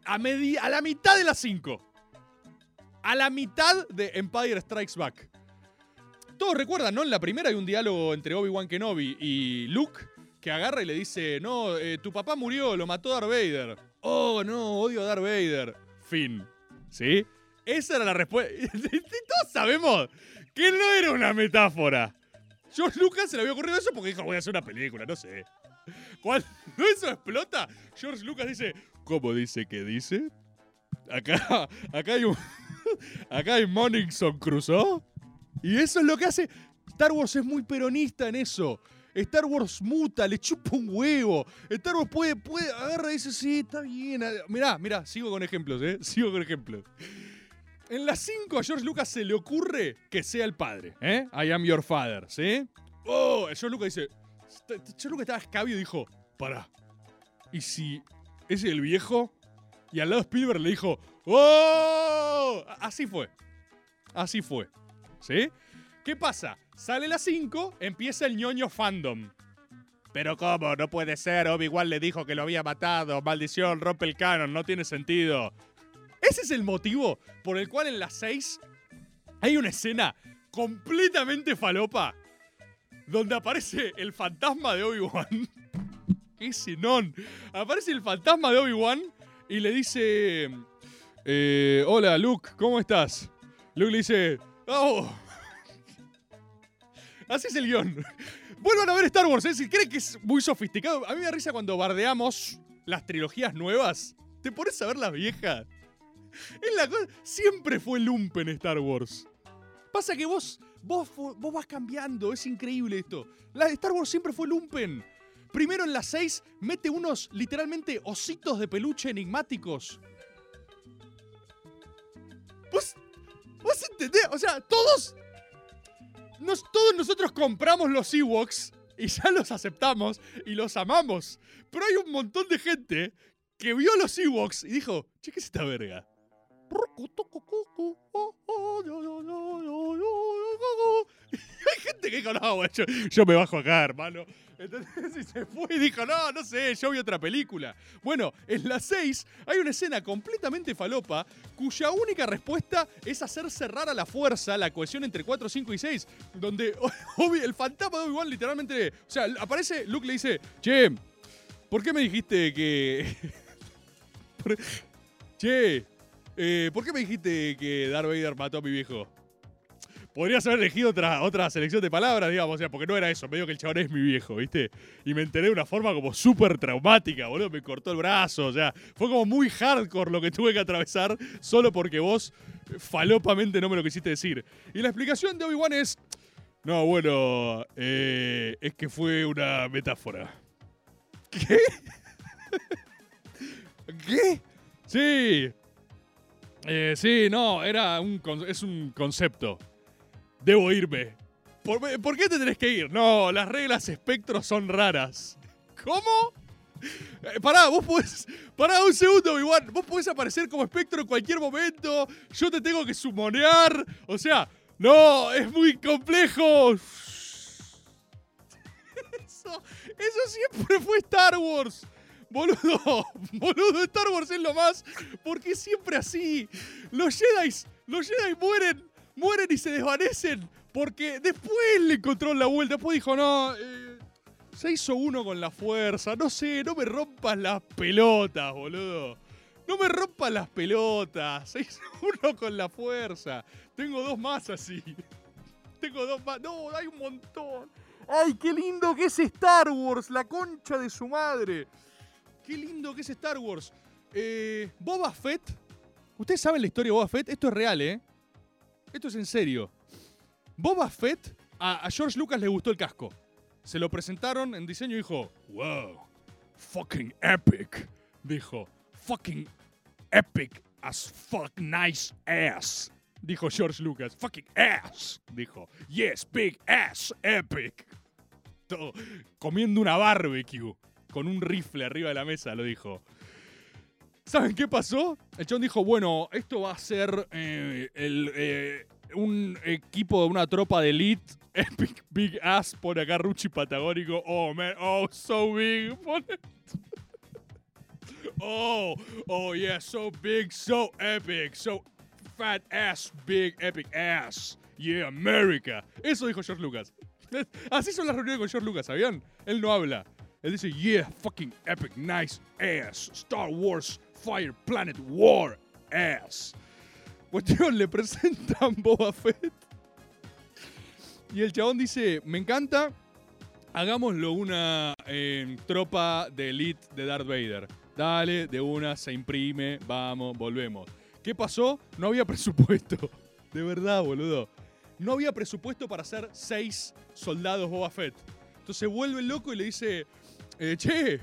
A, medi- a la mitad de las 5. A la mitad de Empire Strikes Back. Todos recuerdan, ¿no? En la primera hay un diálogo entre Obi-Wan Kenobi y Luke que agarra y le dice, no, eh, tu papá murió, lo mató Darth Vader. Oh, no, odio a Darth Vader. Fin. ¿Sí? Esa era la respuesta. [LAUGHS] Todos sabemos que no era una metáfora. George Lucas se le había ocurrido eso porque dijo, voy a hacer una película, no sé. Cuando [LAUGHS] eso explota, George Lucas dice, ¿cómo dice que dice? Acá, [LAUGHS] acá hay un... Acá hay Morningson Crusoe. Y eso es lo que hace. Star Wars es muy peronista en eso. Star Wars muta, le chupa un huevo. Star Wars puede, puede, agarra y dice, sí, está bien. Mirá, mirá, sigo con ejemplos, ¿eh? [LAUGHS] Sigo con ejemplos. En las 5 a George Lucas se le ocurre que sea el padre, ¿eh? I am your father, ¿sí? Oh, George Lucas dice, George Lucas estaba escabio y dijo, pará, ¿y si es el viejo? Y al lado Spielberg le dijo, ¡Oh! Así fue. Así fue. ¿Sí? ¿Qué pasa? Sale la 5, empieza el ñoño fandom. Pero ¿cómo? No puede ser. Obi-Wan le dijo que lo había matado. Maldición, rompe el canon. No tiene sentido. Ese es el motivo por el cual en la 6 hay una escena completamente falopa donde aparece el fantasma de Obi-Wan. [LAUGHS] ¡Qué cenón! Aparece el fantasma de Obi-Wan y le dice... eh, Hola, Luke, ¿cómo estás? Luke le dice... ¡Oh! Así es el guion. Vuelvan a ver Star Wars, ¿eh? Si creen que es muy sofisticado. A mí me da risa cuando bardeamos las trilogías nuevas. Te pones a ver las viejas. Es la cosa. Siempre fue lumpen Star Wars. Pasa que vos, vos, vos vas cambiando. Es increíble esto. La de Star Wars siempre fue lumpen. Primero en las 6 mete unos literalmente ositos de peluche enigmáticos. ¿Vos, vos entendés? O sea, todos nos- todos nosotros compramos los Ewoks y ya los aceptamos y los amamos. Pero hay un montón de gente que vio los Ewoks y dijo, che, ¿qué es esta verga? [LAUGHS] Hay gente que dijo, no, yo, yo me bajo acá, hermano. Entonces [LAUGHS] y se fue y dijo, no, no sé, yo vi otra película. Bueno, en la 6 hay una escena completamente falopa cuya única respuesta es hacer cerrar a la fuerza la cohesión entre 4, 5 y 6, donde [LAUGHS] el fantasma de Obi-Wan literalmente, o sea, aparece, Luke le dice, che, ¿por qué me dijiste que... [LAUGHS] che, eh, ¿por qué me dijiste que Darth Vader mató a mi viejo? Podrías haber elegido otra, otra selección de palabras, digamos, o sea, porque no era eso, me dijo que el chabón es mi viejo, ¿viste? Y me enteré de una forma como súper traumática, boludo, me cortó el brazo, o sea, fue como muy hardcore lo que tuve que atravesar solo porque vos falopamente no me lo quisiste decir. Y la explicación de Obi-Wan es, no, bueno, eh, es que fue una metáfora. ¿Qué? [LAUGHS] ¿Qué? Sí. Eh, sí, no, era un, es un concepto. Debo irme. ¿Por, qué te tenés que ir? No, las reglas espectro son raras. ¿Cómo? Eh, pará, vos podés. Pará un segundo, Obi-Wan. Vos podés aparecer como espectro en cualquier momento. Yo te tengo que sumonear. O sea, no, es muy complejo. [LAUGHS] Eso, eso siempre fue Star Wars. Boludo, [LAUGHS] boludo, Star Wars es lo más. Porque siempre así. Los Jedi, los Jedi mueren, mueren y se desvanecen Porque después le encontró la vuelta. Después dijo, no, eh, se hizo uno con la fuerza. No sé, no me rompas las pelotas, boludo. No me rompas las pelotas. Se hizo [LAUGHS] uno con la fuerza. Tengo dos más así. Tengo dos más. No, hay un montón. ¡Ay, qué lindo que es Star Wars! La concha de su madre. Qué lindo que es Star Wars. Eh, Boba Fett. ¿Ustedes saben la historia de Boba Fett? Esto es real, ¿eh? Esto es en serio. Boba Fett, a, George Lucas le gustó el casco. Se lo presentaron en diseño y dijo, wow, fucking epic. Dijo, fucking epic as fuck nice ass. Dijo George Lucas, fucking ass. Dijo, yes, big ass, epic. Todo, comiendo una barbecue con un rifle arriba de la mesa, lo dijo. ¿Saben qué pasó? El chabón dijo, bueno, esto va a ser eh, eh, un equipo de una tropa de elite. [LAUGHS] Epic Big Ass pone acá Ruchi Patagónico. Oh, man. Oh, so big. [LAUGHS] Oh, oh, yeah. So big, so epic. So fat ass, big, epic ass. Yeah, America. Eso dijo George Lucas. [LAUGHS] Así son las reuniones con George Lucas, ¿sabían? Él no habla. Él dice, yeah, fucking epic, nice ass. Star Wars, Fire, Planet, War, ass. Cuestión, [LAUGHS] le presentan Boba Fett. Y el chabón dice, me encanta, hagámoslo una eh, tropa de elite de Darth Vader. Dale, de una, se imprime, vamos, volvemos. ¿Qué pasó? No había [LAUGHS] presupuesto. De verdad, boludo. No había presupuesto para hacer seis soldados Boba Fett. Entonces vuelve loco y le dice, eh, che,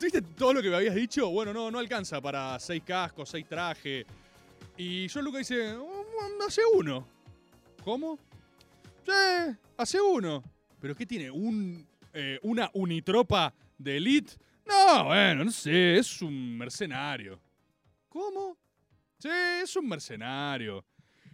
¿viste todo lo que me habías dicho? Bueno, no, no alcanza para seis cascos, seis trajes. Y John Lucas dice, "Mm, hace uno. ¿Cómo? Sí, hace uno. ¿Pero qué tiene? ¿Un, eh, ¿Una unitropa de elite? No, bueno, no sé, es un mercenario. ¿Cómo? Sí, es un mercenario.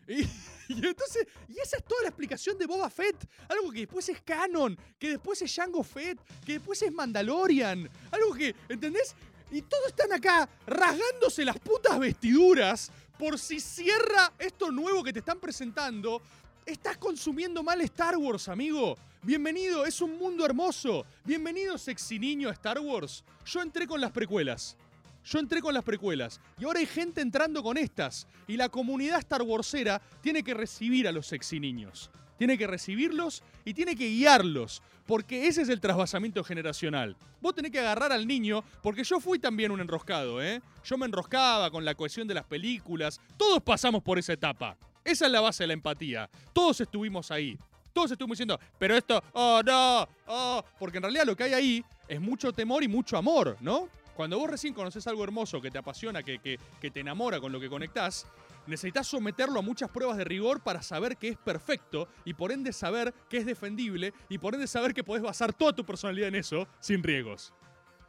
[LAUGHS] Y, entonces, y esa es toda la explicación de Boba Fett. Algo que después es canon, que después es Jango Fett, que después es Mandalorian. Algo que, ¿entendés? Y todos están acá rasgándose las putas vestiduras por si cierra esto nuevo que te están presentando. Estás consumiendo mal Star Wars, amigo. Bienvenido, es un mundo hermoso. Bienvenido, sexy niño a Star Wars. Yo entré con las precuelas. Yo entré con las precuelas. Y ahora hay gente entrando con estas. Y la comunidad Star Warsera tiene que recibir a los sexy niños. Tiene que recibirlos y tiene que guiarlos. Porque ese es el trasvasamiento generacional. Vos tenés que agarrar al niño, porque yo fui también un enroscado, ¿eh? Yo me enroscaba con la cohesión de las películas. Todos pasamos por esa etapa. Esa es la base de la empatía. Todos estuvimos ahí. Todos estuvimos diciendo, pero esto, oh no, oh. Porque en realidad lo que hay ahí es mucho temor y mucho amor, ¿no? Cuando vos recién conoces algo hermoso que te apasiona, que, que, que te enamora con lo que conectás, necesitas someterlo a muchas pruebas de rigor para saber que es perfecto y por ende saber que es defendible y por ende saber que podés basar toda tu personalidad en eso sin riesgos.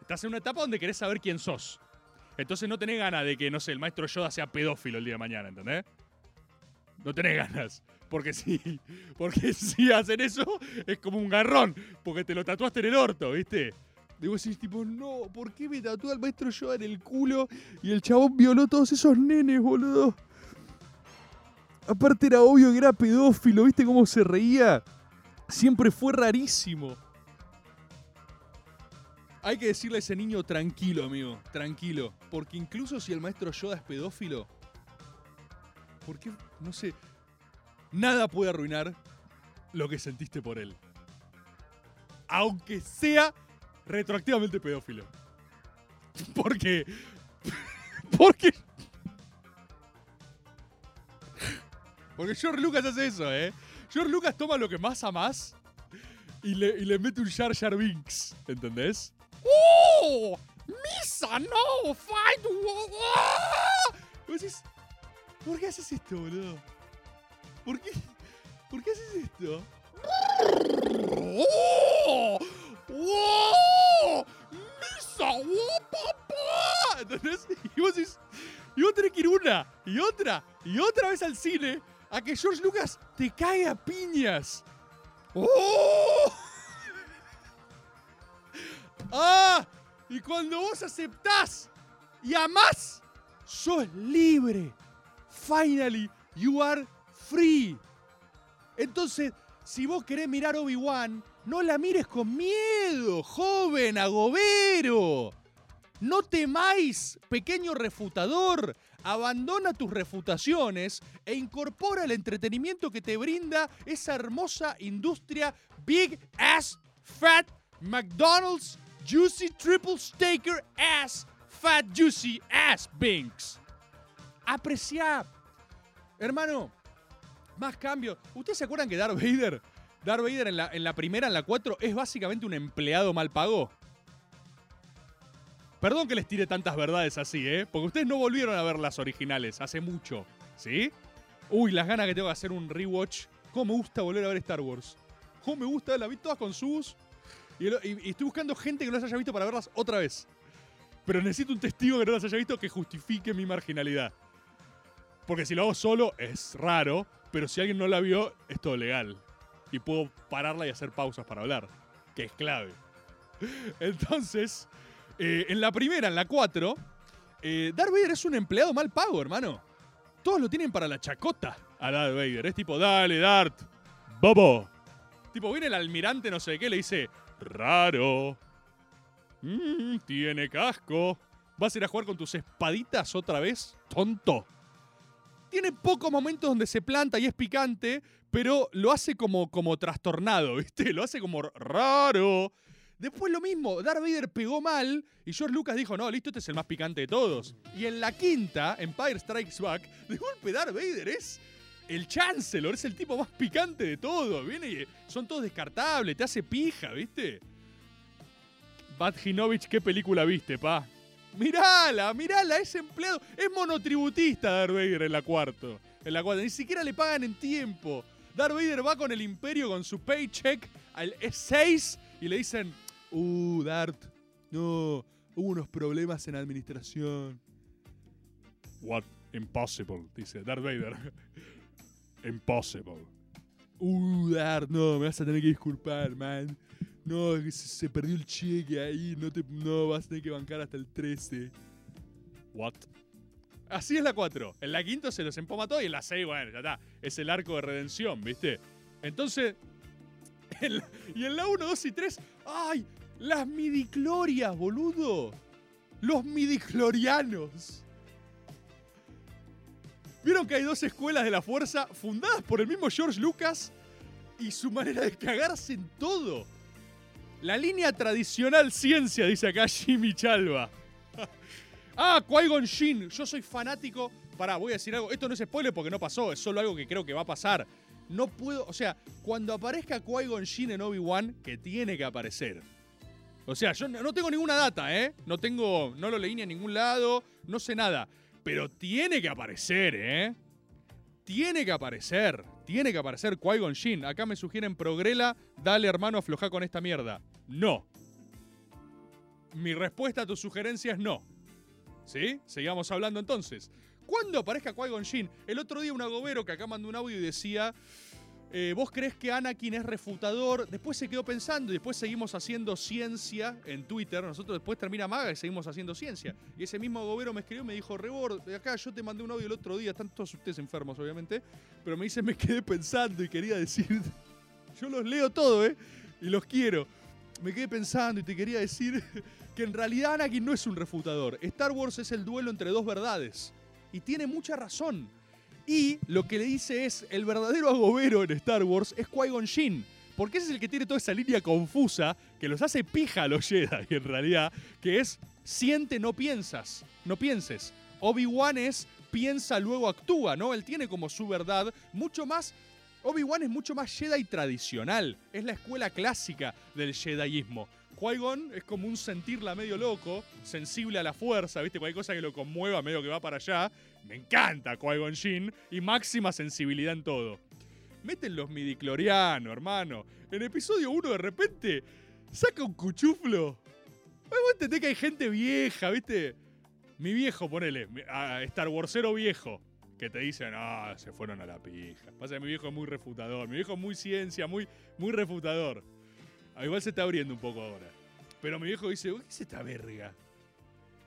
Estás en una etapa donde querés saber quién sos. Entonces no tenés ganas de que, no sé, el maestro Yoda sea pedófilo el día de mañana, ¿entendés? No tenés ganas. Porque si, porque si hacen eso, es como un garrón. Porque te lo tatuaste en el orto, ¿viste? Digo, decís, tipo, no, ¿por qué me tatuó al maestro Yoda en el culo y el chabón violó todos esos nenes, boludo? Aparte era obvio que era pedófilo, ¿viste cómo se reía? Siempre fue rarísimo. Hay que decirle a ese niño tranquilo, amigo, tranquilo. Porque incluso si el maestro Yoda es pedófilo, ¿por qué? No sé. Nada puede arruinar lo que sentiste por él. Aunque sea retroactivamente pedófilo. Porque. [LAUGHS] Porque. Porque George Lucas hace eso, ¿eh? George Lucas toma lo que más amás y le, y le mete un Jar Jar Binks, ¿entendés? ¡Oh! ¡Misa, no! ¡Fight! ¿por qué haces esto, boludo? ¿Por qué? ¿Por qué haces esto? ¡Oh! ¡Oh! ¿Entendés? Y vos decís, y que ir una, y otra, y otra vez al cine a que George Lucas te caiga a piñas. ¡Oh! ¡Ah! Y cuando vos aceptás y amás, sos libre. Finally, you are free. Entonces, si vos querés mirar Obi-Wan, no la mires con miedo, joven agobero. No temáis, pequeño refutador. Abandona tus refutaciones e incorpora el entretenimiento que te brinda esa hermosa industria Big Ass Fat McDonald's Juicy Triple Staker Ass Fat Juicy Ass Binks. Aprecia. Hermano, más cambio. ¿Ustedes se acuerdan que Darth Vader, Darth Vader en la, en la primera, en la 4, es básicamente un empleado mal pago? Perdón que les tire tantas verdades así, ¿eh? Porque ustedes no volvieron a ver las originales hace mucho, ¿sí? Uy, las ganas que tengo de hacer un rewatch. ¿Cómo me gusta volver a ver Star Wars? ¿Cómo me gusta? La vi todas con sus. Y estoy buscando gente que no las haya visto para verlas otra vez. Pero necesito un testigo que no las haya visto que justifique mi marginalidad. Porque si lo hago solo es raro, pero si alguien no la vio, es todo legal. Y puedo pararla y hacer pausas para hablar, que es clave. Entonces, eh, en la primera, en la 4, eh, Darth Vader es un empleado mal pago, hermano. Todos lo tienen para la chacota a Darth Vader. Es tipo, dale, Darth, bobo. Tipo, viene el almirante no sé qué, le dice, raro. Mm, tiene casco. ¿Vas a ir a jugar con tus espaditas otra vez? Tonto. Tiene pocos momentos donde se planta y es picante, pero lo hace como, como trastornado, [LAUGHS] ¿viste? Lo hace como raro. Después lo mismo, Darth Vader pegó mal y George Lucas dijo, no, listo, este es el más picante de todos. Y en la quinta, Empire Strikes Back, de golpe Darth Vader es el Chancellor, es el tipo más picante de todos. Viene y son todos descartables, te hace pija, ¿viste? Bad Hinovich, ¿qué película viste, pa? Mirala, mirala, es empleado, es monotributista Darth Vader en la cuarto. En la cuarta, ni siquiera le pagan en tiempo. Darth Vader va con el imperio con su paycheck al S6 y le dicen, uh, Darth, no, hubo unos problemas en administración. What? Impossible, dice Darth Vader. [LAUGHS] Impossible. Uh, Darth, no, me vas a tener que disculpar, man. No, se, se perdió el cheque ahí, no, te, no vas a tener que bancar hasta el 13. What? Así es la 4. En la quinta se los empoma todo y en la 6, bueno, ya está. Es el arco de redención, ¿viste? Entonces, y en la 1, 2 y 3, ¡ay! Las midiclorias, boludo. Los midiclorianos. ¿Vieron que hay dos escuelas de la fuerza fundadas por el mismo George Lucas y su manera de cagarse en todo? La línea tradicional ciencia, dice acá Jimmy Chalva. Ah, Qui-Gon Jinn. Yo soy fanático. Pará, voy a decir algo. Esto no es spoiler porque no pasó, es solo algo que creo que va a pasar. No puedo, o sea, cuando aparezca Qui-Gon Jinn en Obi-Wan, que tiene que aparecer. O sea, yo no tengo ninguna data, ¿eh? No tengo, no lo leí ni en ningún lado, no sé nada. Pero tiene que aparecer, ¿eh? Tiene que aparecer. Tiene que aparecer Qui-Gon Jinn. Acá me sugieren Progrela, dale hermano, afloja con esta mierda. No. Mi respuesta a tu sugerencia es no. ¿Sí? Sigamos hablando entonces. ¿Cuándo aparezca Qui-Gon? El otro día un agobero que acá mandó un audio y decía... eh, ¿Vos crees que Anakin es refutador? Después se quedó pensando y después seguimos haciendo ciencia en Twitter. Nosotros después termina Maga y seguimos haciendo ciencia. Y ese mismo agobero me escribió y me dijo, Rebord, acá yo te mandé un audio el otro día, están todos ustedes enfermos obviamente, pero me dice, me quedé pensando y quería decir, [LAUGHS] yo los leo todo, ¿eh? Y los quiero. Me quedé pensando y te quería decir [LAUGHS] que en realidad Anakin no es un refutador. Star Wars es el duelo entre dos verdades. Y tiene mucha razón. Y lo que le dice es, el verdadero agobero en Star Wars es Qui-Gon Jinn. Porque ese es el que tiene toda esa línea confusa que los hace pija a los Jedi en realidad, que es siente, no piensas, no pienses. Obi-Wan es piensa, luego actúa, ¿no? Él tiene como su verdad mucho más... Obi-Wan es mucho más Jedi tradicional, es la escuela clásica del Jediismo. Qui-Gon es como un sentirla medio loco, sensible a la fuerza, ¿viste? Cualquier cosa que lo conmueva medio que va para allá. Me encanta Qui-Gon Jinn y máxima sensibilidad en todo. Meten los midiclorianos, hermano. En episodio 1 de repente saca un cuchuflo. Vos entendés que hay gente vieja, ¿viste? Mi viejo, ponele, a Star Warsero viejo, que te dicen, ah, se fueron a la pija. Pasa que mi viejo es muy refutador, mi viejo es muy ciencia, muy, muy refutador. Ah, igual se está abriendo un poco ahora. Pero mi viejo dice, "Uy, ¿qué es esta verga?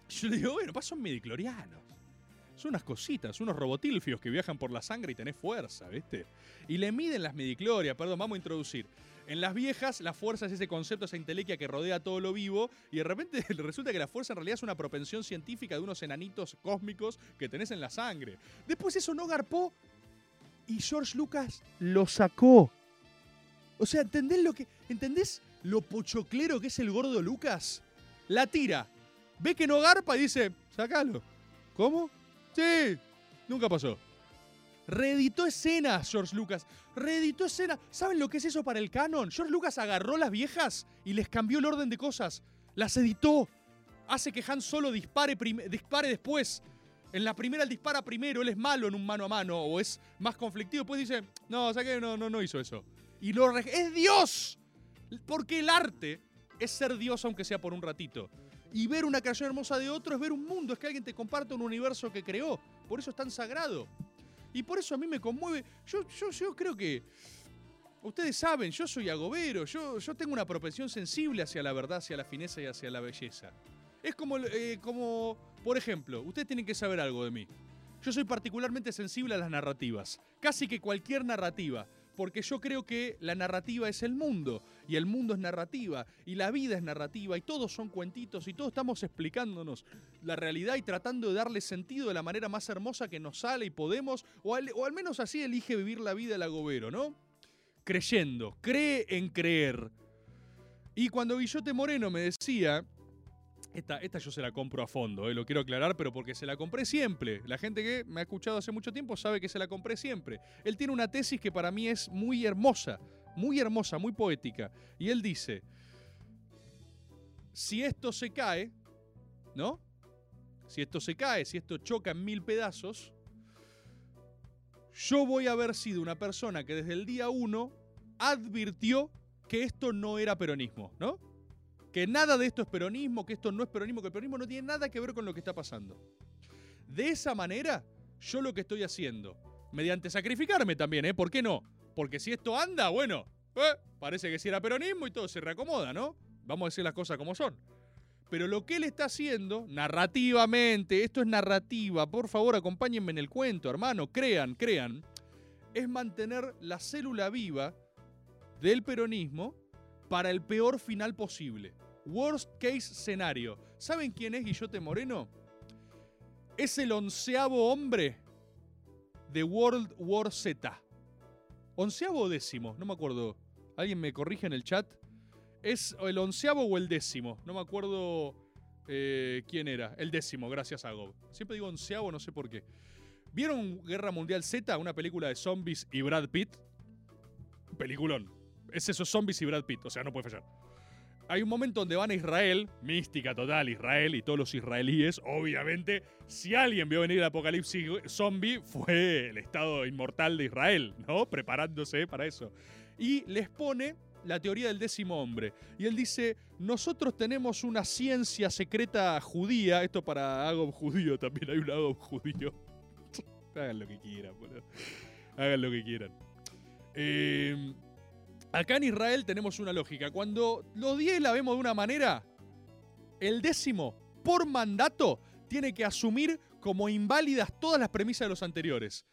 Yo le digo, bueno, pa, son midiclorianos. Son unas cositas, unos robotilfios que viajan por la sangre y tenés fuerza, ¿viste? Y le miden las midiclorias, perdón, vamos a introducir. En las viejas, la fuerza es ese concepto, esa intelequia que rodea todo lo vivo, y de repente [LAUGHS] resulta que la fuerza en realidad es una propensión científica de unos enanitos cósmicos que tenés en la sangre. Después eso no garpó y George Lucas lo sacó. O sea, ¿entendés lo que. ¿Entendés lo pochoclero que es el gordo Lucas? La tira. Ve que no garpa y dice, sacalo. ¿Cómo? Sí. Nunca pasó. Reeditó escenas, George Lucas. Reeditó escenas. ¿Saben lo que es eso para el canon? George Lucas agarró las viejas y les cambió el orden de cosas. Las editó. Hace que Han Solo dispare, dispare después. En la primera él dispara primero, él es malo en un mano a mano o es más conflictivo. Después dice, no, o sea que no, no, no hizo eso. Y lo ¡Es Dios! Porque el arte es ser Dios aunque sea por un ratito. Y ver una creación hermosa de otro es ver un mundo, es que alguien te comparte un universo que creó. Por eso es tan sagrado. Y por eso a mí me conmueve. Yo, yo, yo creo que. Ustedes saben, yo soy agobero, yo, yo tengo una propensión sensible hacia la verdad, hacia la fineza y hacia la belleza. Es como, eh, como, por ejemplo, ustedes tienen que saber algo de mí. Yo soy particularmente sensible a las narrativas. Casi que cualquier narrativa porque yo creo que la narrativa es el mundo, y el mundo es narrativa, y la vida es narrativa, y todos son cuentitos, y todos estamos explicándonos la realidad y tratando de darle sentido de la manera más hermosa que nos sale y podemos, o al, menos así elige vivir la vida el agobero, ¿no? Creyendo, cree en creer. Y cuando Guillote Moreno me decía esta, yo se la compro a fondo, eh, lo quiero aclarar, pero porque se la compré siempre. La gente que me ha escuchado hace mucho tiempo sabe que se la compré siempre. Él tiene una tesis que para mí es muy hermosa, muy hermosa, muy poética. Y él dice, si esto se cae, ¿no? Si esto se cae, si esto choca en mil pedazos, yo voy a haber sido una persona que desde el día uno advirtió que esto no era peronismo, ¿no? Que nada de esto es peronismo, que esto no es peronismo, que el peronismo no tiene nada que ver con lo que está pasando. De esa manera, yo lo que estoy haciendo, mediante sacrificarme también, ¿eh? ¿Por qué no? Porque si esto anda, bueno, eh, parece que si era peronismo y todo se reacomoda, ¿no? Vamos a decir las cosas como son. Pero lo que él está haciendo, narrativamente, esto es narrativa, por favor acompáñenme en el cuento, hermano, crean, crean, es mantener la célula viva del peronismo para el peor final posible. Worst case scenario. ¿Saben quién es Guillote Moreno? Es el onceavo hombre de World War Z. Onceavo o décimo, no me acuerdo. ¿Alguien me corrige en el chat? ¿Es el onceavo o el décimo? No me acuerdo eh, quién era. El décimo, gracias a Gob. Siempre digo onceavo, no sé por qué. ¿Vieron Guerra Mundial Z, una película de zombies y Brad Pitt? Peliculón. Es esos zombies y Brad Pitt, o sea, no puede fallar hay un momento donde van a Israel, mística total, Israel y todos los israelíes, obviamente, si alguien vio venir el apocalipsis zombie, fue el estado inmortal de Israel, ¿no? Preparándose para eso. Y les pone la teoría del décimo hombre. Y él dice, nosotros tenemos una ciencia secreta judía, esto para Agob judío también, hay un Agob judío. [LAUGHS] Hagan lo que quieran, boludo. Hagan lo que quieran. Eh, Acá en Israel tenemos una lógica. Cuando los 10 la vemos de una manera, el décimo, por mandato, tiene que asumir como inválidas todas las premisas de los anteriores.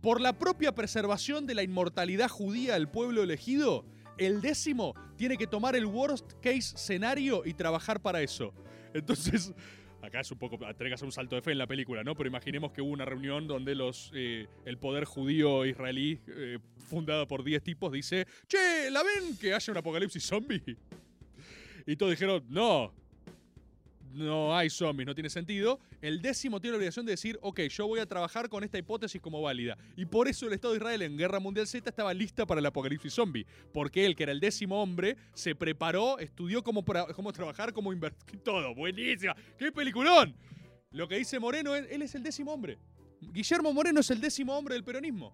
Por la propia preservación de la inmortalidad judía del pueblo elegido, el décimo tiene que tomar el worst case escenario y trabajar para eso. Entonces, acá es un poco, traigas un salto de fe en la película, ¿no? Pero imaginemos que hubo una reunión donde los, eh, el poder judío israelí, eh, fundado por 10 tipos, dice, che, ¿la ven que haya un apocalipsis zombie? Y todos dijeron, no, no hay zombies, no tiene sentido. El décimo tiene la obligación de decir, ok, yo voy a trabajar con esta hipótesis como válida. Y por eso el Estado de Israel en Guerra Mundial Z estaba lista para el apocalipsis zombie. Porque él, que era el décimo hombre, se preparó, estudió cómo, cómo trabajar, cómo invertir. [LAUGHS] Todo, buenísima. ¡Qué peliculón! Lo que dice Moreno, él es el décimo hombre. Guillermo Moreno es el décimo hombre del peronismo.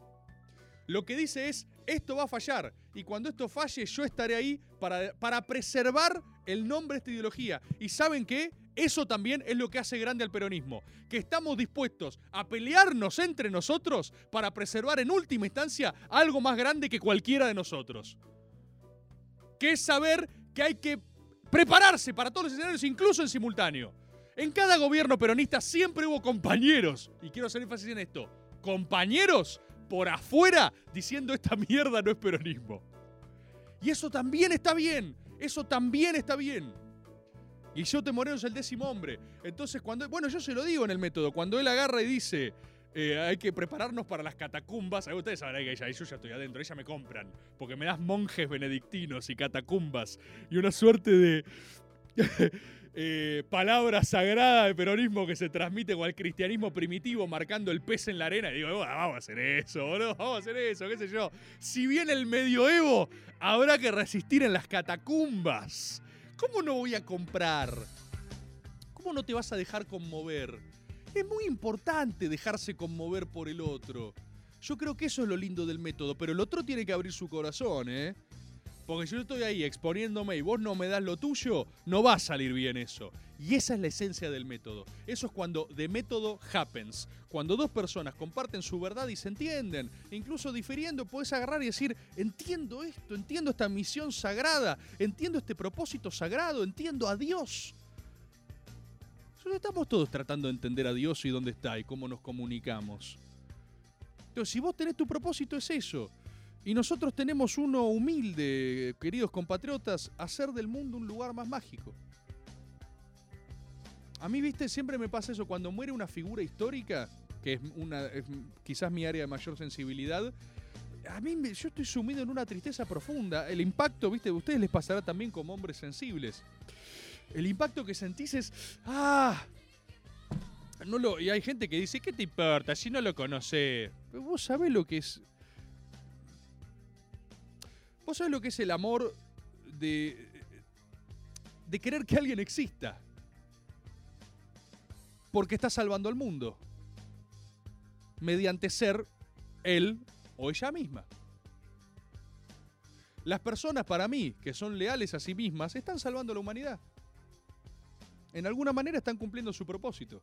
Lo que dice es, esto va a fallar. Y cuando esto falle, yo estaré ahí para, para preservar el nombre de esta ideología. ¿Y saben qué? Eso también es lo que hace grande al peronismo, que estamos dispuestos a pelearnos entre nosotros para preservar en última instancia algo más grande que cualquiera de nosotros. Que es saber que hay que prepararse para todos los escenarios, incluso en simultáneo. En cada gobierno peronista siempre hubo compañeros, y quiero hacer énfasis en esto, compañeros por afuera diciendo esta mierda no es peronismo. Y eso también está bien, eso también está bien. Guillote Moreno es el décimo hombre. Entonces, cuando. Bueno, yo se lo digo en el método. Cuando él agarra y dice. eh, hay que prepararnos para las catacumbas. Ahí ustedes sabrán que ya, yo ya estoy adentro, ya me compran. Porque me das monjes benedictinos y catacumbas. Y una suerte de. [LAUGHS] eh, palabra sagrada de peronismo que se transmite con el cristianismo primitivo, marcando el pez en la arena. Y digo, "Bueno, vamos a hacer eso, boludo, vamos a hacer eso, qué sé yo. Si viene el medioevo, habrá que resistir en las catacumbas. ¿Cómo no voy a comprar? ¿Cómo no te vas a dejar conmover? Es muy importante dejarse conmover por el otro. Yo creo que eso es lo lindo del método, pero el otro tiene que abrir su corazón, ¿eh? Porque si yo estoy ahí exponiéndome y vos no me das lo tuyo, no va a salir bien eso. Y esa es la esencia del método. Eso es cuando de método happens. Cuando dos personas comparten su verdad y se entienden, incluso difiriendo, puedes agarrar y decir, entiendo esto, entiendo esta misión sagrada, entiendo este propósito sagrado, entiendo a Dios. Nosotros estamos todos tratando de entender a Dios y dónde está y cómo nos comunicamos. Entonces, si vos tenés tu propósito, es eso. Y nosotros tenemos uno humilde, queridos compatriotas, hacer del mundo un lugar más mágico. A mí, viste, siempre me pasa eso. Cuando muere una figura histórica, que es, una, quizás mi área de mayor sensibilidad, a mí yo estoy sumido en una tristeza profunda. El impacto, viste, a ustedes les pasará también como hombres sensibles. El impacto que sentís es, ah, no lo, y hay gente que dice, ¿qué te importa si no lo conoces? Vos sabés lo que es Vos sabés lo que es el amor de. de querer que alguien exista. Porque está salvando al mundo. Mediante ser él o ella misma. Las personas, para mí, que son leales a sí mismas, están salvando a la humanidad. En alguna manera están cumpliendo su propósito.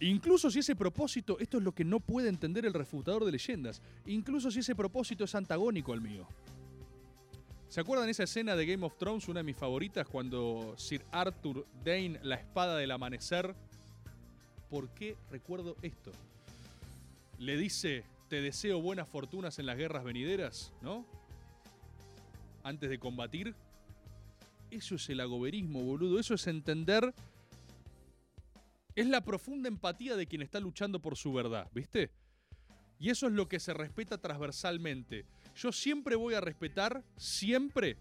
Incluso si ese propósito, esto es lo que no puede entender el refutador de leyendas, incluso si ese propósito es antagónico al mío. ¿Se acuerdan esa escena de Game of Thrones, una de mis favoritas, cuando Sir Arthur Dane, la espada del amanecer, ¿por qué recuerdo esto? Le dice, te deseo buenas fortunas en las guerras venideras, ¿no? Antes de combatir. Eso es el agoberismo, boludo. Eso es entender... Es la profunda empatía de quien está luchando por su verdad, ¿viste? Y eso es lo que se respeta transversalmente. Yo siempre voy a respetar, siempre,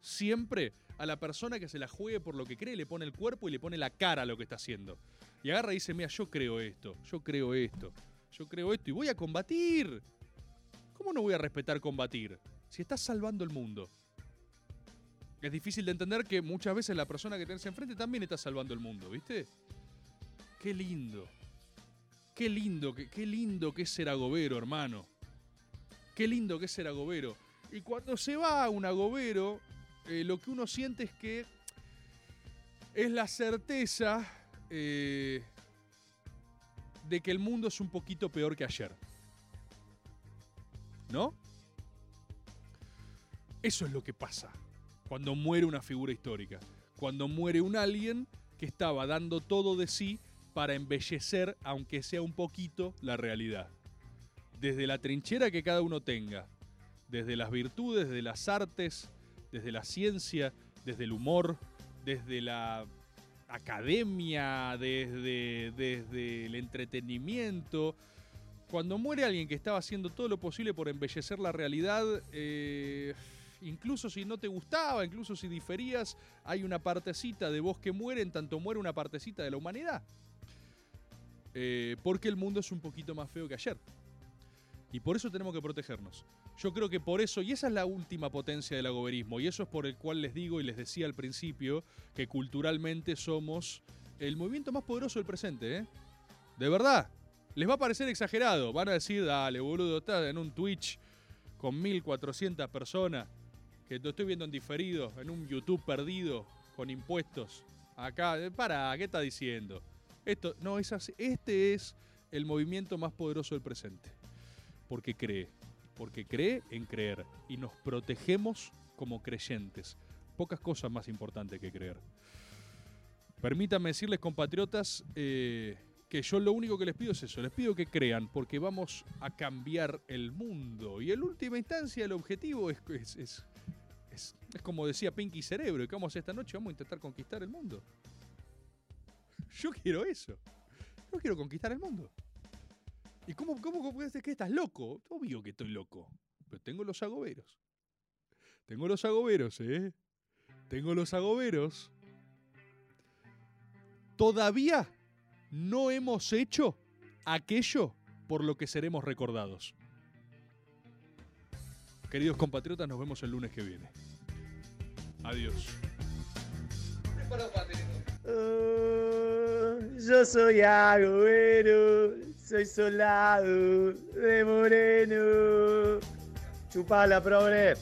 siempre, a la persona que se la juegue por lo que cree, le pone el cuerpo y le pone la cara a lo que está haciendo. Y agarra y dice, mira, yo creo esto, yo creo esto, yo creo esto y voy a combatir. ¿Cómo no voy a respetar combatir? Si estás salvando el mundo. Es difícil de entender que muchas veces la persona que tenés enfrente también está salvando el mundo, ¿viste? Qué lindo. Qué lindo, que- qué lindo que es ser agobero, hermano. Qué lindo que es ser agobero. Y cuando se va un agobero, eh, lo que uno siente es que es la certeza eh, de que el mundo es un poquito peor que ayer. ¿No? Eso es lo que pasa cuando muere una figura histórica. Cuando muere un alguien que estaba dando todo de sí para embellecer, aunque sea un poquito, la realidad desde la trinchera que cada uno tenga, desde las virtudes, desde las artes, desde la ciencia, desde el humor, desde la academia, desde, desde el entretenimiento. Cuando muere alguien que estaba haciendo todo lo posible por embellecer la realidad, eh, incluso si no te gustaba, incluso si diferías, hay una partecita de vos que muere, en tanto muere una partecita de la humanidad. Eh, porque el mundo es un poquito más feo que ayer. Y por eso tenemos que protegernos. Yo creo que por eso, y esa es la última potencia del agoberismo, y eso es por el cual les digo y les decía al principio que culturalmente somos el movimiento más poderoso del presente, ¿eh? De verdad. Les va a parecer exagerado. Van a decir, dale, boludo, estás en un Twitch con 1400 personas, que lo estoy viendo en diferido, en un YouTube perdido, con impuestos. Acá, eh, para, ¿qué está diciendo? Esto, no, es. Este es el movimiento más poderoso del presente porque cree, porque cree en creer y nos protegemos como creyentes. Pocas cosas más importantes que creer. Permítanme decirles, compatriotas, eh, que yo lo único que les pido es eso, les pido que crean, porque vamos a cambiar el mundo. Y en última instancia el objetivo es, es, es, como decía Pinky Cerebro, que vamos esta noche, vamos a intentar conquistar el mundo. Yo quiero eso. Yo quiero conquistar el mundo. ¿Y cómo, cómo, puedes decir que estás loco? Obvio que estoy loco. Pero tengo los agoberos. Tengo los agoberos, ¿eh? Tengo los agoberos. Todavía no hemos hecho aquello por lo que seremos recordados. Queridos compatriotas, nos vemos el lunes que viene. Adiós. Oh, yo soy agüero, soy solado de moreno. Chupala, progre.